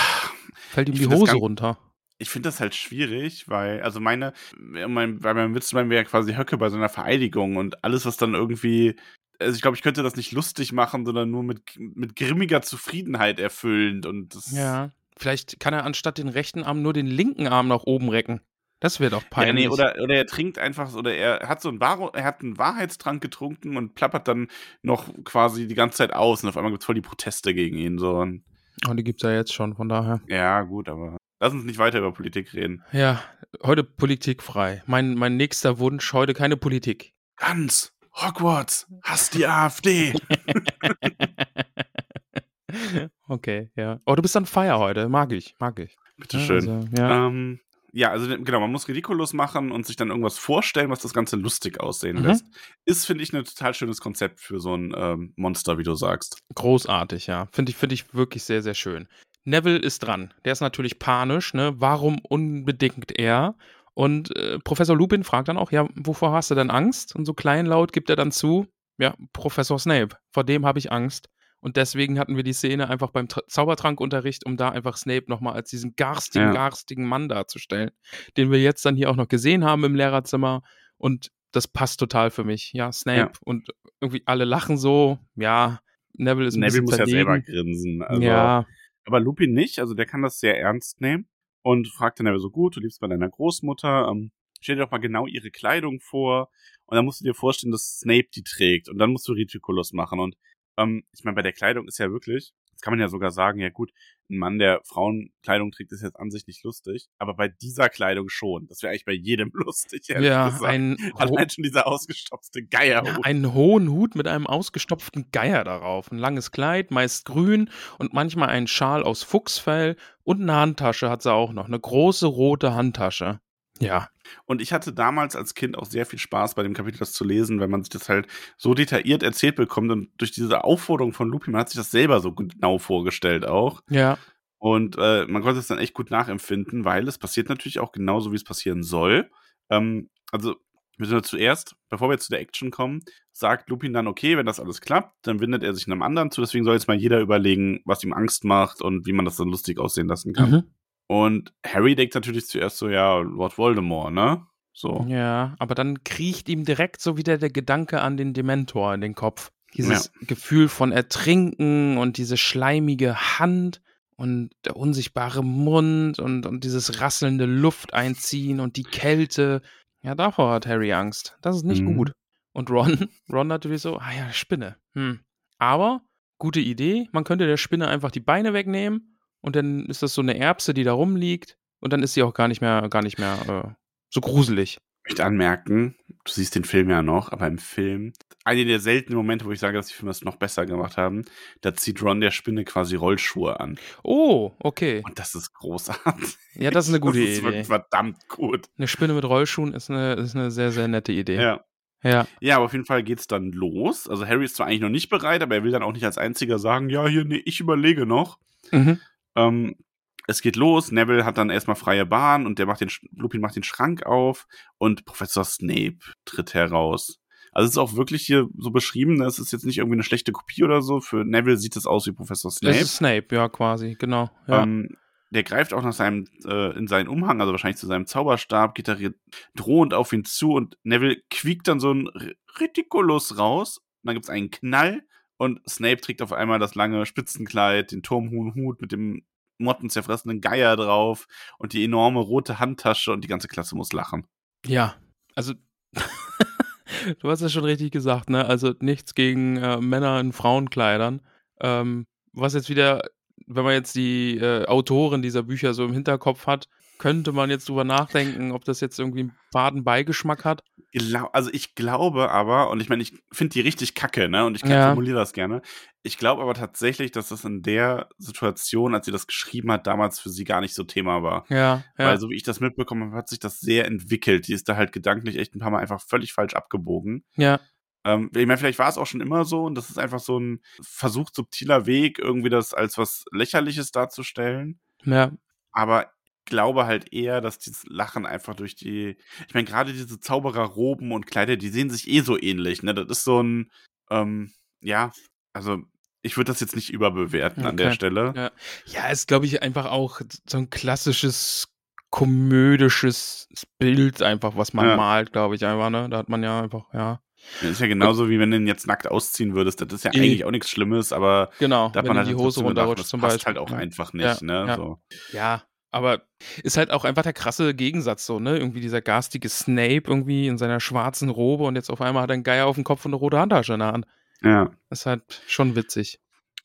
Fällt ihm ich die Hose runter ich finde das halt schwierig, weil, also meine, mein, bei meinem Witz wäre ja quasi Höcke bei so einer Vereidigung und alles, was dann irgendwie, also ich glaube, ich könnte das nicht lustig machen, sondern nur mit, mit grimmiger Zufriedenheit erfüllend und das. Ja, vielleicht kann er anstatt den rechten Arm nur den linken Arm nach oben recken. Das wäre doch peinlich. Ja, nee, oder, oder er trinkt einfach, oder er hat so einen, Bar er hat einen Wahrheitstrank getrunken und plappert dann noch quasi die ganze Zeit aus und auf einmal gibt es voll die Proteste gegen ihn. So. Und oh, die gibt es ja jetzt schon, von daher. Ja, gut, aber Lass uns nicht weiter über Politik reden. Ja, heute politikfrei. Mein, mein nächster Wunsch, heute keine Politik. Ganz. Hogwarts, hast die AfD. okay, ja. Oh, du bist an Feier heute. Mag ich, mag ich. Bitteschön. Ja, also, ja. Ähm, ja, also genau, man muss Ridiculous machen und sich dann irgendwas vorstellen, was das Ganze lustig aussehen mhm. lässt. Ist, finde ich, ein total schönes Konzept für so ein ähm, Monster, wie du sagst. Großartig, ja. Finde ich, finde ich wirklich sehr, sehr schön. Neville ist dran. Der ist natürlich panisch, ne? Warum unbedingt er? Und äh, Professor Lupin fragt dann auch, ja, wovor hast du denn Angst? Und so kleinlaut gibt er dann zu, ja, Professor Snape, vor dem habe ich Angst. Und deswegen hatten wir die Szene einfach beim Tra Zaubertrankunterricht, um da einfach Snape nochmal als diesen garstigen, ja. garstigen Mann darzustellen, den wir jetzt dann hier auch noch gesehen haben im Lehrerzimmer. Und das passt total für mich. Ja, Snape ja. und irgendwie alle lachen so. Ja, Neville ist ein Neville muss verlegen. ja selber grinsen. Also, ja. Aber Lupin nicht, also der kann das sehr ernst nehmen und fragt dann aber so gut, du lebst bei deiner Großmutter, ähm, stell dir doch mal genau ihre Kleidung vor. Und dann musst du dir vorstellen, dass Snape die trägt und dann musst du Reticulus machen. Und ähm, ich meine, bei der Kleidung ist ja wirklich, das kann man ja sogar sagen, ja gut, ein Mann, der Frauenkleidung trägt, ist jetzt an sich nicht lustig, aber bei dieser Kleidung schon. Das wäre eigentlich bei jedem lustig, ehrlich ja, gesagt. Ein Allein schon dieser ausgestopfte Geier. Ja, einen hohen Hut mit einem ausgestopften Geier darauf. Ein langes Kleid, meist grün und manchmal ein Schal aus Fuchsfell und eine Handtasche hat sie auch noch. Eine große rote Handtasche. Ja. Und ich hatte damals als Kind auch sehr viel Spaß bei dem Kapitel, das zu lesen, weil man sich das halt so detailliert erzählt bekommt und durch diese Aufforderung von Lupin, man hat sich das selber so genau vorgestellt auch. Ja. Und äh, man konnte es dann echt gut nachempfinden, weil es passiert natürlich auch genauso, wie es passieren soll. Ähm, also, müssen wir zuerst, bevor wir zu der Action kommen, sagt Lupin dann, okay, wenn das alles klappt, dann windet er sich einem anderen zu. Deswegen soll jetzt mal jeder überlegen, was ihm Angst macht und wie man das dann lustig aussehen lassen kann. Mhm. Und Harry denkt natürlich zuerst so, ja, Lord Voldemort, ne? So. Ja, aber dann kriecht ihm direkt so wieder der Gedanke an den Dementor in den Kopf. Dieses Gefühl von Ertrinken und diese schleimige Hand und der unsichtbare Mund und, und dieses rasselnde Luft einziehen und die Kälte. Ja, davor hat Harry Angst. Das ist nicht Mhm. gut. Und Ron, Ron natürlich so, ah ja, Spinne. Hm. Aber, gute Idee, man könnte der Spinne einfach die Beine wegnehmen und dann ist das so eine Erbse, die da rumliegt und dann ist sie auch gar nicht mehr, gar nicht mehr äh, so gruselig. Ich möchte anmerken, du siehst den Film ja noch, aber im Film, eine der seltenen Momente, wo ich sage, dass die Filme es noch besser gemacht haben, da zieht Ron der Spinne quasi Rollschuhe an. Oh, okay. Und das ist großartig. Ja, das ist eine gute das ist Idee. verdammt gut. Eine Spinne mit Rollschuhen ist eine, ist eine sehr, sehr nette Idee. Ja. Ja. Ja, aber auf jeden Fall geht's dann los. Also Harry ist zwar eigentlich noch nicht bereit, aber er will dann auch nicht als einziger sagen, ja, hier, nee, ich überlege noch. Mhm. Ähm, es geht los, Neville hat dann erstmal freie Bahn und der macht den, Sch- Lupin macht den Schrank auf und Professor Snape tritt heraus. Also es ist auch wirklich hier so beschrieben, ne, es ist jetzt nicht irgendwie eine schlechte Kopie oder so. Für Neville sieht es aus wie Professor Snape. Das ist Snape, ja, quasi, genau. Ja. Ähm, der greift auch nach seinem, äh, in seinen Umhang, also wahrscheinlich zu seinem Zauberstab, geht da drohend auf ihn zu und Neville quiekt dann so ein Reticulus raus. Und dann gibt's einen Knall und Snape trägt auf einmal das lange Spitzenkleid, den turmhohen Hut mit dem mottenzerfressenen Geier drauf und die enorme rote Handtasche und die ganze Klasse muss lachen. ja, also du hast es schon richtig gesagt, ne? Also nichts gegen äh, Männer in Frauenkleidern. Ähm, was jetzt wieder, wenn man jetzt die äh, Autorin dieser Bücher so im Hinterkopf hat, könnte man jetzt drüber nachdenken, ob das jetzt irgendwie einen faden Beigeschmack hat. Also ich glaube aber, und ich meine, ich finde die richtig kacke, ne? Und ich Ja. formuliere das gerne. Ich glaube aber tatsächlich, dass das in der Situation, als sie das geschrieben hat, damals für sie gar nicht so Thema war. Ja, ja. Weil so wie ich das mitbekommen habe, hat sich das sehr entwickelt. Die ist da halt gedanklich echt ein paar Mal einfach völlig falsch abgebogen. ja. Ähm, ich meine, vielleicht war es auch schon immer so und das ist einfach so ein versucht subtiler Weg, irgendwie das als was Lächerliches darzustellen. Ja, Aber glaube halt eher, dass dieses Lachen einfach durch die. Ich meine, gerade diese Zaubererroben und Kleider, die sehen sich eh so ähnlich, ne? Das ist so ein, ähm, ja, also ich würde das jetzt nicht überbewerten an der Okay. Stelle. Ja, ja ist, glaube ich, einfach auch so ein klassisches komödisches Bild einfach, was man Ja. malt, glaube ich einfach, ne? Da hat man ja einfach, ja. Das ist ja genauso wie wenn du ihn jetzt nackt ausziehen würdest. Das ist ja eigentlich auch nichts Schlimmes, aber Genau, darf wenn man halt die Hose runterrutscht Das zum Beispiel. halt auch Ja. einfach Ja, nicht, ne? ja. So. Ja, aber ist halt auch einfach der krasse Gegensatz so, ne? Irgendwie dieser garstige Snape irgendwie in seiner schwarzen Robe und jetzt auf einmal hat er einen Geier auf dem Kopf und eine rote Handtasche in der Hand. Ja. Ist halt schon witzig.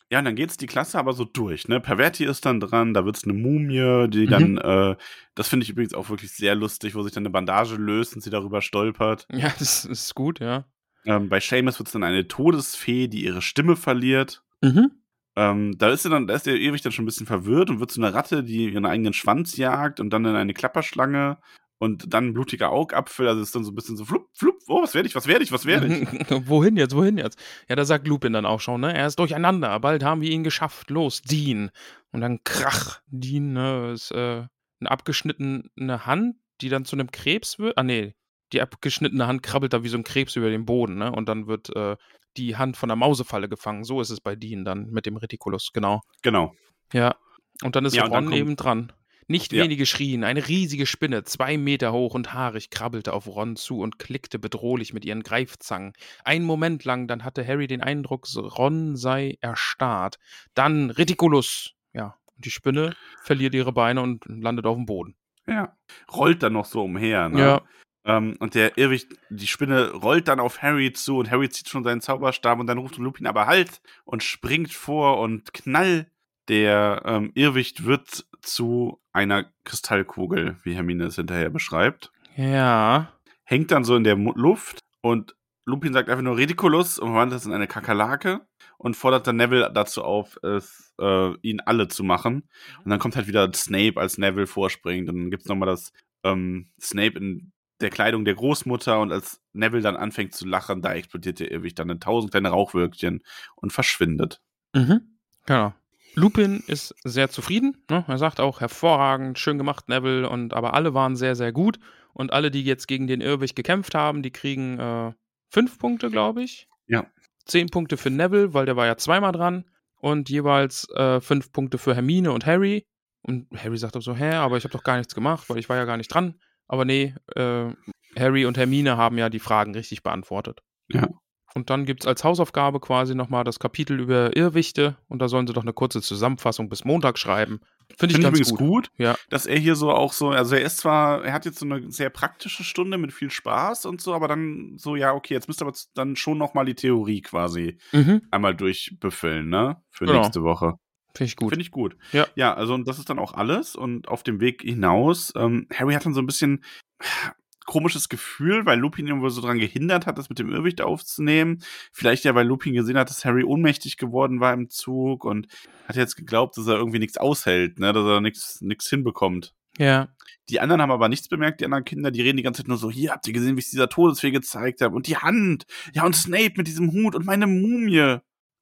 Ja, und dann geht's die Klasse aber so durch, ne? Perverti ist dann dran, da wird's eine Mumie, die Mhm. dann, äh, das finde ich übrigens auch wirklich sehr lustig, wo sich dann eine Bandage löst und sie darüber stolpert. Ja, das ist gut, ja. Ähm, bei Seamus wird's dann eine Todesfee, die ihre Stimme verliert. Mhm. Ähm, da ist sie dann, da ist der ewig dann schon ein bisschen verwirrt und wird zu einer Ratte, die ihren eigenen Schwanz jagt und dann in eine Klapperschlange und dann ein blutiger Augapfel, also ist dann so ein bisschen so flupp, flupp, oh, was werde ich, was werde ich, was werde ich? wohin jetzt, wohin jetzt? Ja, da sagt Lupin dann auch schon, ne? Er ist durcheinander, bald haben wir ihn geschafft. Los, Dean. Und dann krach, Dean, ne, ist äh, eine abgeschnittene Hand, die dann zu einem Krebs wird. Ah, nee, die abgeschnittene Hand krabbelt da wie so ein Krebs über den Boden, ne? Und dann wird äh, die Hand von der Mausefalle gefangen. So ist es bei Dean dann mit dem Reticulus, genau. Genau. Ja. Und dann ist Ja, dann Ron kommt- neben dran. Nicht Ja. wenige schrien, eine riesige Spinne, zwei Meter hoch und haarig, krabbelte auf Ron zu und klickte bedrohlich mit ihren Greifzangen. Einen Moment lang, dann hatte Harry den Eindruck, Ron sei erstarrt. Dann Reticulus. Ja, und die Spinne verliert ihre Beine und landet auf dem Boden. Ja. Rollt dann noch so umher, ne? Ja. Ähm, und der Irrwicht, die Spinne rollt dann auf Harry zu und Harry zieht schon seinen Zauberstab und dann ruft Lupin aber Halt und springt vor und knall. Der ähm, Irrwicht wird zu einer Kristallkugel, wie Hermine es hinterher beschreibt. Ja. Hängt dann so in der Mu Luft und Lupin sagt einfach nur Ridiculous und verwandelt das in eine Kakerlake und fordert dann Neville dazu auf, es, äh, ihn alle zu machen. Und dann kommt halt wieder Snape als Neville vorspringt. Und dann gibt's nochmal das ähm, Snape in der Kleidung der Großmutter und als Neville dann anfängt zu lachen, da explodiert der Irrwicht dann in tausend kleine Rauchwölkchen und verschwindet. Mhm. Genau. Lupin ist sehr zufrieden. Ne? Er sagt auch hervorragend, schön gemacht, Neville, und aber alle waren sehr, sehr gut. Und alle, die jetzt gegen den Irrwicht gekämpft haben, die kriegen äh, fünf Punkte, glaube ich. Ja. Zehn Punkte für Neville, weil der war ja zweimal dran. Und jeweils äh, fünf Punkte für Hermine und Harry. Und Harry sagt auch so, hä, aber ich habe doch gar nichts gemacht, weil ich war ja gar nicht dran. Aber nee, äh, Harry und Hermine haben ja die Fragen richtig beantwortet. Ja. Und dann gibt es als Hausaufgabe quasi nochmal das Kapitel über Irrwichte und da sollen sie doch eine kurze Zusammenfassung bis Montag schreiben. Finde ich Finde ich ganz übrigens gut. gut, Ja. dass er hier so auch so, also er ist zwar, er hat jetzt so eine sehr praktische Stunde mit viel Spaß und so, aber dann so, ja, okay, jetzt müsst ihr aber dann schon nochmal die Theorie quasi Mhm. einmal durchbefüllen, ne? Für Genau. nächste Woche. Finde ich gut. Finde ich gut. Ja. Ja, also und das ist dann auch alles. Und auf dem Weg hinaus, ähm, Harry hat dann so ein bisschen komisches Gefühl, weil Lupin irgendwo so dran gehindert hat, das mit dem Irrwicht aufzunehmen. Vielleicht ja, weil Lupin gesehen hat, dass Harry ohnmächtig geworden war im Zug und hat jetzt geglaubt, dass er irgendwie nichts aushält, ne, dass er nichts nichts hinbekommt. Ja. Die anderen haben aber nichts bemerkt, die anderen Kinder, die reden die ganze Zeit nur so, hier, habt ihr gesehen, wie ich dieser Todesfee gezeigt habe? Und die Hand. Ja, und Snape mit diesem Hut und meine Mumie.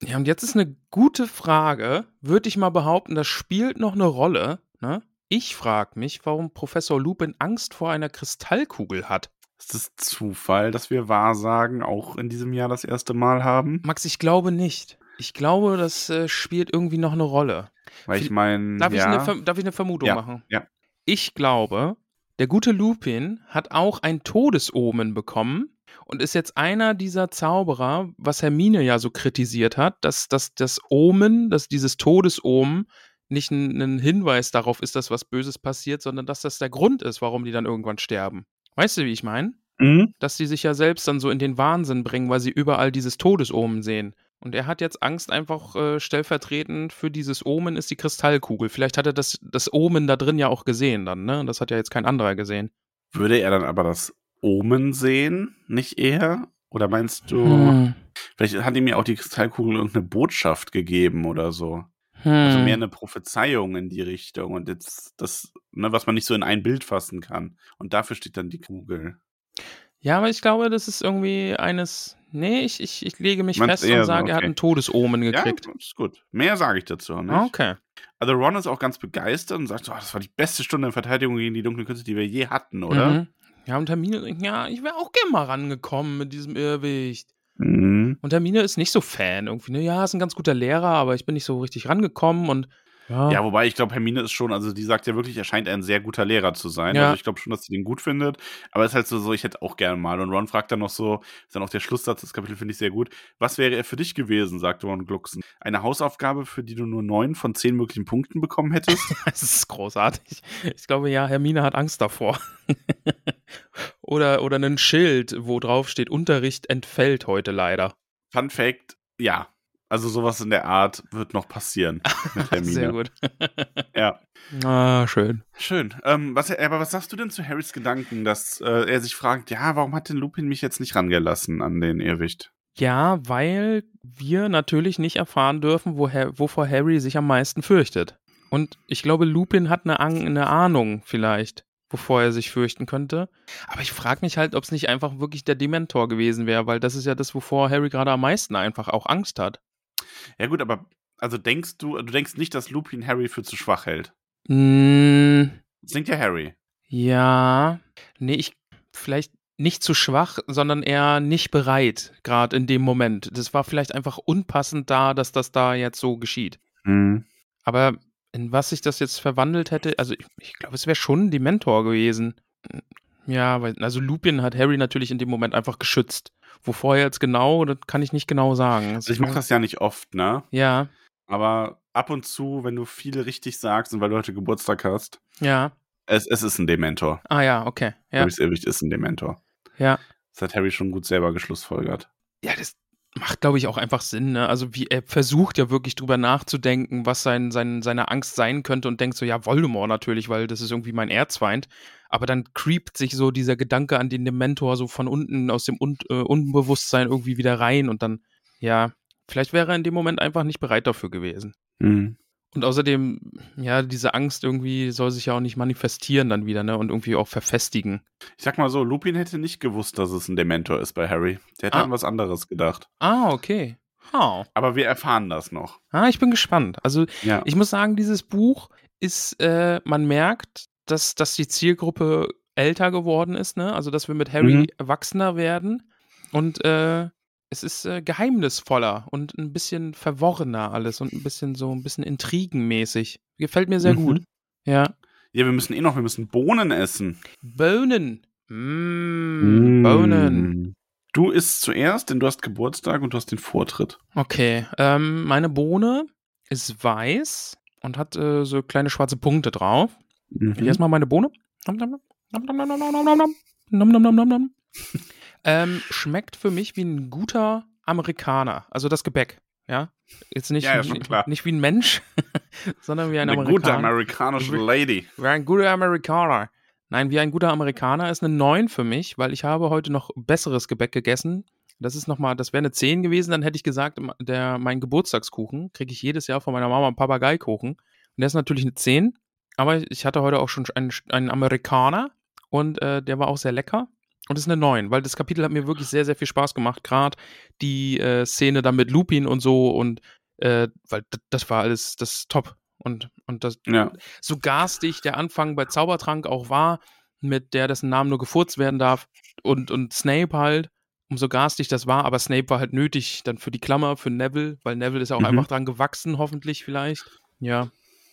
Ja, und jetzt ist eine gute Frage. Würde ich mal behaupten, das spielt noch eine Rolle. Ne? Ich frage mich, warum Professor Lupin Angst vor einer Kristallkugel hat. Ist es Zufall, dass wir Wahrsagen auch in diesem Jahr das erste Mal haben? Max, ich glaube nicht. Ich glaube, das äh, spielt irgendwie noch eine Rolle. Weil ich meine, Darf, ich, ja, darf ich eine Vermutung Ja, machen? ja. Ich glaube, der gute Lupin hat auch ein Todesomen bekommen und ist jetzt einer dieser Zauberer, was Hermine ja so kritisiert hat, dass, dass das Omen, dass dieses Todesomen nicht ein, ein Hinweis darauf ist, dass was Böses passiert, sondern dass das der Grund ist, warum die dann irgendwann sterben. Weißt du, wie ich meine? Mhm. Dass die sich ja selbst dann so in den Wahnsinn bringen, weil sie überall dieses Todesomen sehen. Und er hat jetzt Angst, einfach äh, stellvertretend für dieses Omen ist die Kristallkugel. Vielleicht hat er das, das Omen da drin ja auch gesehen dann, ne? Das hat ja jetzt kein anderer gesehen. Würde er dann aber das Omen sehen, nicht er? Oder meinst du, Hm. vielleicht hat ihm ja auch die Kristallkugel irgendeine Botschaft gegeben oder so? Hm. Also mehr eine Prophezeiung in die Richtung und jetzt das, ne, was man nicht so in ein Bild fassen kann. Und dafür steht dann die Kugel. Ja, aber ich glaube, das ist irgendwie eines. Nee, ich, ich, ich lege mich Meinst fest eher und so, sage, er hat okay. ein Todesomen gekriegt. Ja, ist gut. Mehr sage ich dazu nicht. okay. Also Ron ist auch ganz begeistert und sagt, so, "Ah, das war die beste Stunde in Verteidigung gegen die dunklen Künste, die wir je hatten, oder? Mhm. Ja, und Hermine, ja, ich wäre auch gerne mal rangekommen mit diesem Irrwicht. Mhm. Und Hermine ist nicht so Fan irgendwie. Ne? Ja, ist ein ganz guter Lehrer, aber ich bin nicht so richtig rangekommen und ja. Ja, wobei ich glaube, Hermine ist schon, also die sagt ja wirklich, er scheint ein sehr guter Lehrer zu sein. Ja. Also ich glaube schon, dass sie den gut findet. Aber es ist halt so, so, ich hätte auch gerne mal. Und Ron fragt dann noch so, ist dann auch der Schlusssatz des Kapitels, finde ich sehr gut. Was wäre er für dich gewesen, sagt Ron Glucksen. Eine Hausaufgabe, für die du nur neun von zehn möglichen Punkten bekommen hättest? Das ist großartig. Ich glaube, ja, Hermine hat Angst davor. oder, oder ein Schild, wo drauf steht, Unterricht entfällt heute leider. Fun Fact, ja. Also sowas in der Art wird noch passieren. Sehr gut. Ja. Ah, schön. Schön. Ähm, was, aber was sagst du denn zu Harrys Gedanken, dass äh, er sich fragt, ja, warum hat denn Lupin mich jetzt nicht rangelassen an den Irrwicht? Ja, weil wir natürlich nicht erfahren dürfen, woher, wovor Harry sich am meisten fürchtet. Und ich glaube, Lupin hat eine, eine Ahnung vielleicht, wovor er sich fürchten könnte. Aber ich frage mich halt, ob es nicht einfach wirklich der Dementor gewesen wäre, weil das ist ja das, wovor Harry gerade am meisten einfach auch Angst hat. Ja gut, aber also denkst du, du denkst nicht, dass Lupin Harry für zu schwach hält? Mm, denkt ja Harry. ja. Nee, ich vielleicht nicht zu schwach, sondern eher nicht bereit, gerade in dem Moment. Das war vielleicht einfach unpassend da, dass das da jetzt so geschieht. Mhm. Aber in was sich das jetzt verwandelt hätte, also ich, ich glaube, es wäre schon die Mentor gewesen. Ja, weil, also Lupin hat Harry natürlich in dem Moment einfach geschützt. Wovor er jetzt genau, das kann ich nicht genau sagen. Also ich mache das ja nicht oft, ne? Ja, Aber ab und zu, wenn du viel richtig sagst und weil du heute Geburtstag hast, ja. es, es ist ein Dementor. Ah ja, okay. Ja, Harrys Irrwicht ist ein Dementor. ja. Das hat Harry schon gut selber geschlussfolgert. Ja, das macht, glaube ich, auch einfach Sinn. Ne? Also wie er versucht ja wirklich drüber nachzudenken, was sein, sein, seine Angst sein könnte und denkt so, ja, Voldemort natürlich, weil das ist irgendwie mein Erzfeind. Aber dann creept sich so dieser Gedanke an den Dementor so von unten aus dem Un äh, Unbewusstsein irgendwie wieder rein und dann, ja, vielleicht wäre er in dem Moment einfach nicht bereit dafür gewesen. Mhm. Und außerdem, ja, diese Angst irgendwie soll sich ja auch nicht manifestieren dann wieder, ne? Und irgendwie auch verfestigen. Ich sag mal so, Lupin hätte nicht gewusst, dass es ein Dementor ist bei Harry. Der hätte Ah. an was anderes gedacht. Ah, okay. Oh. Aber wir erfahren das noch. Ah, ich bin gespannt. Also, Ja. ich muss sagen, dieses Buch ist, äh, man merkt, dass, dass die Zielgruppe älter geworden ist, ne? Also, dass wir mit Harry Mhm. erwachsener werden. Und äh, es ist äh, geheimnisvoller und ein bisschen verworrener alles und ein bisschen so ein bisschen intrigenmäßig. Gefällt mir sehr Mhm. gut. Ja. Ja, wir müssen eh noch, wir müssen Bohnen essen. Bohnen. Mm, Bohnen. Du isst zuerst, denn du hast Geburtstag und du hast den Vortritt. Okay. Ähm, meine Bohne ist weiß und hat äh, so kleine schwarze Punkte drauf. Mhm. Ich erstmal meine Bohne. Nom, nom, nom, nom, nom, nom, nom. Nom, nom, nom, nom, nom. Ähm, schmeckt für mich wie ein guter Amerikaner. Also das Gebäck. Ja. Jetzt nicht, Ja, ja, nicht wie ein Mensch, sondern wie ein Eine gute Amerikaner. amerikanische Wi- Lady. Wie ein guter Amerikaner. Nein, wie ein guter Amerikaner ist eine 9 für mich, weil ich habe heute noch besseres Gebäck gegessen. Das ist nochmal, das wäre eine 10 gewesen, dann hätte ich gesagt, der, mein Geburtstagskuchen kriege ich jedes Jahr von meiner Mama einen Papageikuchen. Und der ist natürlich eine 10, aber ich hatte heute auch schon einen, einen Amerikaner und äh, der war auch sehr lecker. Und ist eine 9, weil das Kapitel hat mir wirklich sehr, sehr viel Spaß gemacht. Gerade die äh, Szene dann mit Lupin und so und äh, weil das war alles, das top. Und, und das, Ja. so garstig der Anfang bei Zaubertrank auch war, mit der dessen Namen nur gefurzt werden darf und, und Snape halt, umso garstig das war, aber Snape war halt nötig dann für die Klammer, für Neville, weil Neville ist auch Mhm. einfach dran gewachsen, hoffentlich vielleicht. Ja.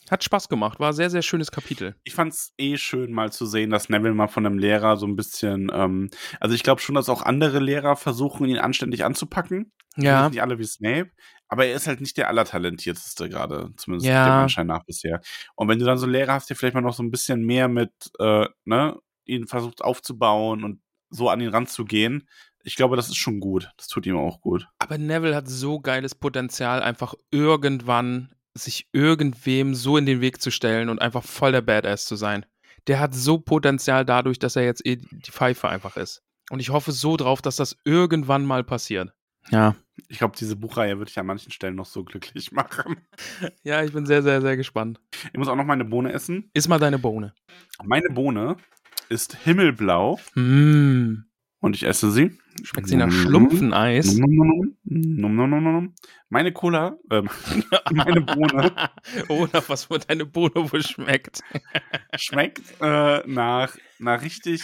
Hat Spaß gemacht, war ein sehr, sehr schönes Kapitel. Ich fand's eh schön, mal zu sehen, dass Neville mal von einem Lehrer so ein bisschen, ähm, also ich glaube schon, dass auch andere Lehrer versuchen, ihn anständig anzupacken. Ja, Nicht alle wie Snape, aber er ist halt nicht der allertalentierteste gerade, zumindest Ja. dem Anschein nach bisher. Und wenn du dann so einen Lehrer hast, der vielleicht mal noch so ein bisschen mehr mit, äh, ne, ihn versucht aufzubauen und so an ihn ranzugehen, ich glaube, das ist schon gut. Das tut ihm auch gut. aber Neville hat so geiles Potenzial, einfach irgendwann sich irgendwem so in den Weg zu stellen und einfach voll der Badass zu sein. Der hat so Potenzial dadurch, dass er jetzt eh die Pfeife einfach ist. Und ich hoffe so drauf, dass das irgendwann mal passiert. Ja. Ich glaube, diese Buchreihe würde ich an manchen Stellen noch so glücklich machen. Ja, ich bin sehr, sehr, sehr gespannt. Ich muss auch noch meine Bohne essen. Iss mal deine Bohne. Meine Bohne ist himmelblau Mmh. Und ich esse sie. Schmeckt sie nach Mhm. Schlumpfeneis? Meine Cola, ähm, meine Bohne oh, nach was wohl deine Bohne wohl schmeckt. schmeckt äh, nach, nach richtig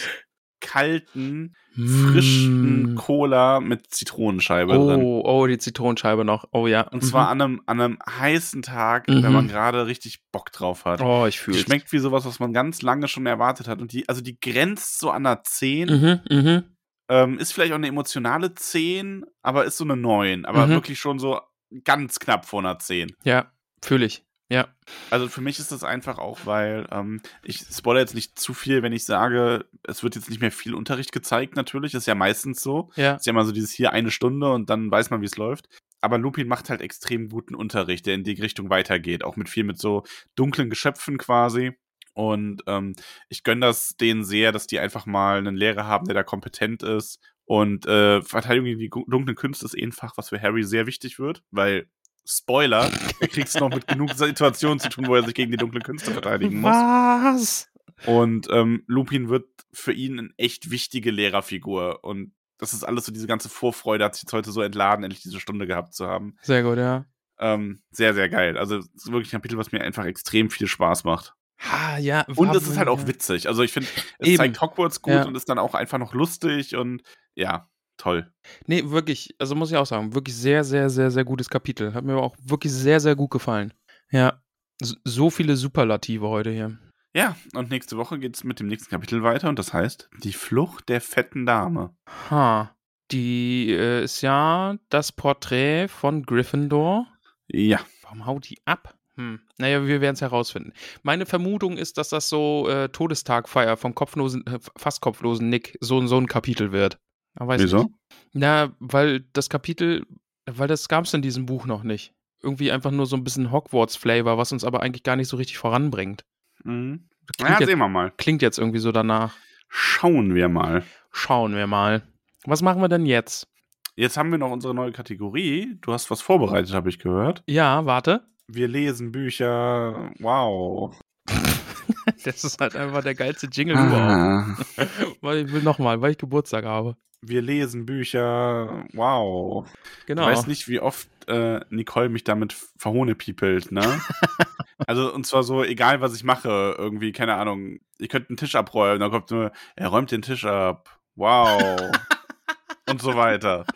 kalten, frischen Mm. Cola mit Zitronenscheibe drin. Oh, oh, die Zitronenscheibe noch. Oh ja. Und zwar an einem, an einem heißen Tag, Mhm. wenn man gerade richtig Bock drauf hat. Oh, ich fühle schmeckt wie sowas, was man ganz lange schon erwartet hat. Und die, also die grenzt so an einer 10. Mhm, mhm. Ähm, ist vielleicht auch eine emotionale 10, aber ist so eine 9. Aber Mhm. wirklich schon so ganz knapp vor einer 10. Ja, fühle ich. Ja. Also für mich ist das einfach auch, weil ähm, ich spoilere jetzt nicht zu viel, wenn ich sage, es wird jetzt nicht mehr viel Unterricht gezeigt, natürlich. Ist ja meistens so. Ja. Ist ja immer so dieses hier eine Stunde und dann weiß man, wie es läuft. Aber Lupin macht halt extrem guten Unterricht, der in die Richtung weitergeht. Auch mit viel mit so dunklen Geschöpfen quasi. Und ähm, ich gönne das denen sehr, dass die einfach mal einen Lehrer haben, der da kompetent ist. Und äh, Verteidigung gegen die dunklen Künste ist eh ein Fach, was für Harry sehr wichtig wird, weil Spoiler, er kriegt es noch mit genug Situationen zu tun, wo er sich gegen die dunklen Künste verteidigen muss. Was? Und ähm, Lupin wird für ihn eine echt wichtige Lehrerfigur. Und das ist alles so, diese ganze Vorfreude hat sich jetzt heute so entladen, endlich diese Stunde gehabt zu haben. Sehr gut, ja. Ähm, sehr, sehr geil. Also, es ist wirklich ein Kapitel, was mir einfach extrem viel Spaß macht. Ha, ja. Und es ist halt auch witzig. Also, ich finde, es Eben. zeigt Hogwarts gut Ja. und ist dann auch einfach noch lustig und ja, toll. Nee, wirklich, also muss ich auch sagen, wirklich sehr, sehr, sehr, sehr gutes Kapitel. Hat mir auch wirklich sehr, sehr gut gefallen. Ja. So viele Superlative heute hier. Ja, und nächste Woche geht es mit dem nächsten Kapitel weiter und das heißt Die Flucht der fetten Dame. Ha. Die äh, ist ja das Porträt von Gryffindor. Ja. Warum haut die ab? Hm. Naja, wir werden es herausfinden. Meine Vermutung ist, dass das so äh, Todestagfeier vom kopflosen, äh, fast kopflosen Nick so, so ein Kapitel wird. Wieso? Nicht. Na, weil das Kapitel, weil das gab es in diesem Buch noch nicht. Irgendwie einfach nur so ein bisschen Hogwarts-Flavor, was uns aber eigentlich gar nicht so richtig voranbringt. Mhm. Klingt, Ja, jetzt, sehen wir mal. klingt jetzt irgendwie so danach. Schauen wir mal. Schauen wir mal. Was machen wir denn jetzt? Jetzt haben wir noch unsere neue Kategorie. Du hast was vorbereitet, habe ich gehört. Ja, warte. Wir lesen Bücher. Wow. Das ist halt einfach der geilste Jingle überhaupt. Ah, Weil ich will nochmal, weil ich Geburtstag habe. wir lesen Bücher. Wow. Genau. Ich weiß nicht, wie oft äh, Nicole mich damit verhohnepiepelt, ne? also, und zwar so, egal was ich mache, irgendwie, keine Ahnung, ihr könnt einen Tisch abräumen, dann kommt nur, er räumt den Tisch ab. Wow. und so weiter.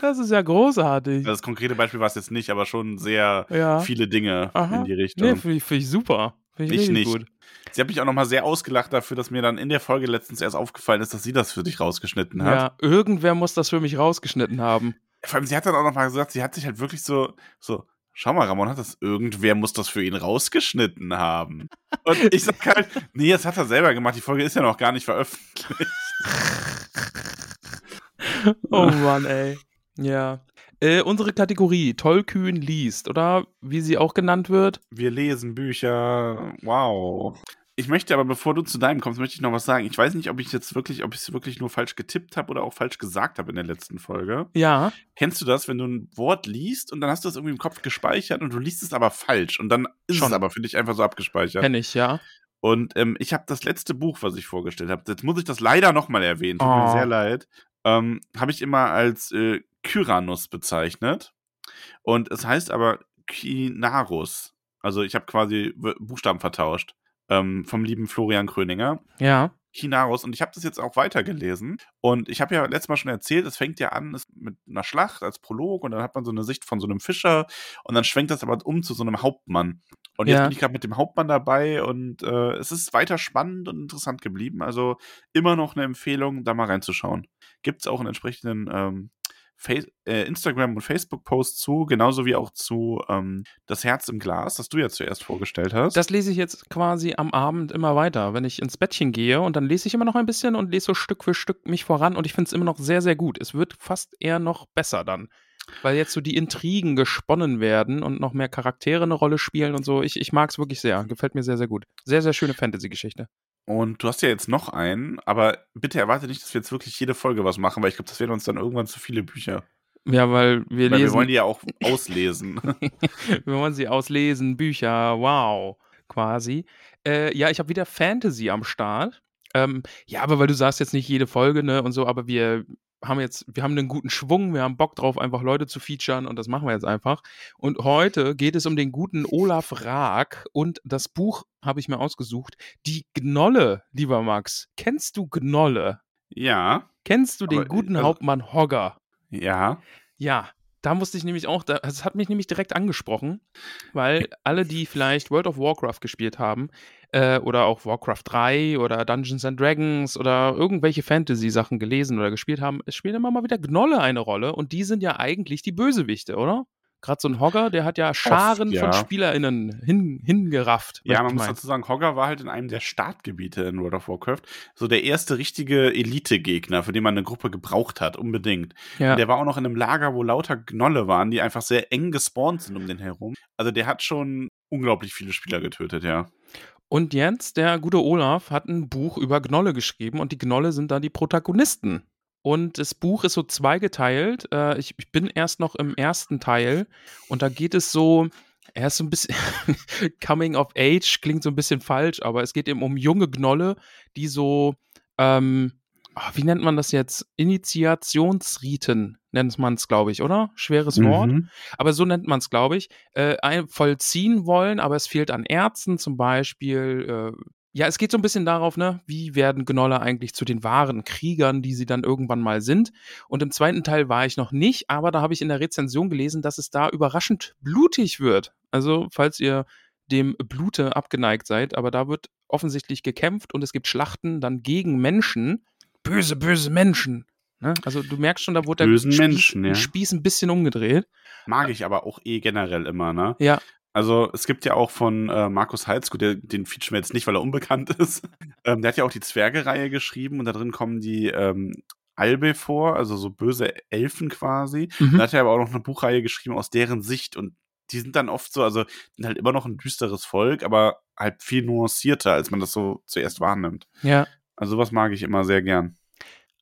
Das ist ja großartig. Das konkrete Beispiel war es jetzt nicht, aber schon sehr Ja. viele Dinge Aha. in die Richtung. Nee, finde ich, find ich super. Finde ich, Ich nicht. gut. Sie hat mich auch nochmal sehr ausgelacht dafür, dass mir dann in der Folge letztens erst aufgefallen ist, dass sie das für dich rausgeschnitten hat. Ja, irgendwer muss das für mich rausgeschnitten haben. Vor allem, sie hat dann auch nochmal gesagt, sie hat sich halt wirklich so, so, schau mal, Ramon hat das, irgendwer muss das für ihn rausgeschnitten haben. Und ich sag halt, nee, das hat er selber gemacht, die Folge ist ja noch gar nicht veröffentlicht. Oh Mann, ey. Ja. Äh, unsere Kategorie, Tollkühn liest, oder wie sie auch genannt wird. Wir lesen Bücher, wow. Ich möchte aber, bevor du zu deinem kommst, möchte ich noch was sagen. Ich weiß nicht, ob ich jetzt wirklich, ob ich es wirklich nur falsch getippt habe oder auch falsch gesagt habe in der letzten Folge. Ja, Kennst du das, wenn du ein Wort liest und dann hast du es irgendwie im Kopf gespeichert und du liest es aber falsch und dann ist Schon. es aber für dich einfach so abgespeichert? kenne ich, ja. Und ähm, ich habe das letzte Buch, was ich vorgestellt habe, jetzt muss ich das leider nochmal erwähnen, tut mir Oh. sehr leid, ähm, habe ich immer als äh, Kyranus bezeichnet. Und es heißt aber Kinarus. Also ich habe quasi Buchstaben vertauscht. Ähm, vom lieben Florian Kröninger. Ja. Kinarus und ich habe das jetzt auch weitergelesen und ich habe ja letztes Mal schon erzählt, es fängt ja an mit einer Schlacht als Prolog und dann hat man so eine Sicht von so einem Fischer und dann schwenkt das aber um zu so einem Hauptmann. Und jetzt Ja. bin ich gerade mit dem Hauptmann dabei und äh, es ist weiter spannend und interessant geblieben. Also immer noch eine Empfehlung, da mal reinzuschauen. Gibt es auch einen entsprechenden ähm, äh, Instagram- und Facebook-Post zu, genauso wie auch zu ähm, Das Herz im Glas, das du ja zuerst vorgestellt hast. Das lese ich jetzt quasi am Abend immer weiter, wenn ich ins Bettchen gehe und dann lese ich immer noch ein bisschen und lese so Stück für Stück mich voran und ich finde es immer noch sehr, sehr gut. Es wird fast eher noch besser dann. Weil jetzt so die Intrigen gesponnen werden und noch mehr Charaktere eine Rolle spielen und so. Ich, ich mag es wirklich sehr. Gefällt mir sehr, sehr gut. Sehr, sehr schöne Fantasy-Geschichte. Und du hast ja jetzt noch einen, aber bitte erwarte nicht, dass wir jetzt wirklich jede Folge was machen, weil ich glaube, das wären uns dann irgendwann zu viele Bücher. Ja, weil wir weil wir lesen. wollen die ja auch auslesen. wir wollen sie auslesen, Bücher, wow, quasi. Äh, ja, ich habe wieder Fantasy am Start. Ähm, ja, aber weil du sagst jetzt nicht jede Folge, ne, und so, aber wir haben jetzt, wir haben einen guten Schwung, wir haben Bock drauf, einfach Leute zu featuren und das machen wir jetzt einfach. Und heute geht es um den guten Olaf Raag und das Buch habe ich mir ausgesucht. Die Gnolle, lieber Max. Kennst du Gnolle? ja, Kennst du den Aber, guten also- Hauptmann Hogger? ja. Ja, da musste ich nämlich auch, da- es hat mich nämlich direkt angesprochen, weil alle, die vielleicht World of Warcraft gespielt haben, äh, oder auch Warcraft 3 oder Dungeons and Dragons oder irgendwelche Fantasy-Sachen gelesen oder gespielt haben, es spielen immer mal wieder Gnolle eine Rolle und die sind ja eigentlich die Bösewichte, oder? Gerade so ein Hogger, der hat ja Scharen ja. von SpielerInnen hin, hingerafft. Ja, man muss dazu sagen, Hogger war halt in einem der Startgebiete in World of Warcraft so der erste richtige Elite-Gegner, für den man eine Gruppe gebraucht hat, unbedingt. ja. Und der war auch noch in einem Lager, wo lauter Gnolle waren, die einfach sehr eng gespawnt sind um den herum. Also der hat schon unglaublich viele Spieler getötet, ja. Und jetzt, der gute Olaf hat ein Buch über Gnolle geschrieben und die Gnolle sind da die Protagonisten. Und das Buch ist so zweigeteilt. Äh, ich, ich bin erst noch im ersten Teil und da geht es so, er ist so ein bisschen Coming of Age, klingt so ein bisschen falsch, aber es geht eben um junge Gnolle, die so, ähm, wie nennt man das jetzt? Initiationsriten nennt man es, glaube ich, oder? Schweres Wort Mhm. aber so nennt man es, glaube ich, äh, vollziehen wollen, aber es fehlt an Ärzten zum Beispiel. Äh, ja, es geht so ein bisschen darauf, ne, wie werden Gnolle eigentlich zu den wahren Kriegern, die sie dann irgendwann mal sind. Und im zweiten Teil war ich noch nicht, aber da habe ich in der Rezension gelesen, dass es da überraschend blutig wird. Also, falls ihr dem Blute abgeneigt seid, aber da wird offensichtlich gekämpft und es gibt Schlachten dann gegen Menschen. Böse, böse Menschen. Ne? Also du merkst schon, da wurde Bösen der Spieß, Menschen, ja. Spieß ein bisschen umgedreht. Mag ich aber auch eh generell immer, ne? Ja, Also es gibt ja auch von äh, Markus Heitz, gut, der, den featuren wir jetzt nicht, weil er unbekannt ist. Ähm, der hat ja auch die Zwerge-Reihe geschrieben und da drin kommen die ähm, Albe vor, also so böse Elfen quasi. Mhm. Da hat er aber auch noch eine Buchreihe geschrieben aus deren Sicht und die sind dann oft so, also sind halt immer noch ein düsteres Volk, aber halt viel nuancierter, als man das so zuerst wahrnimmt. Ja. Also was mag ich immer sehr gern.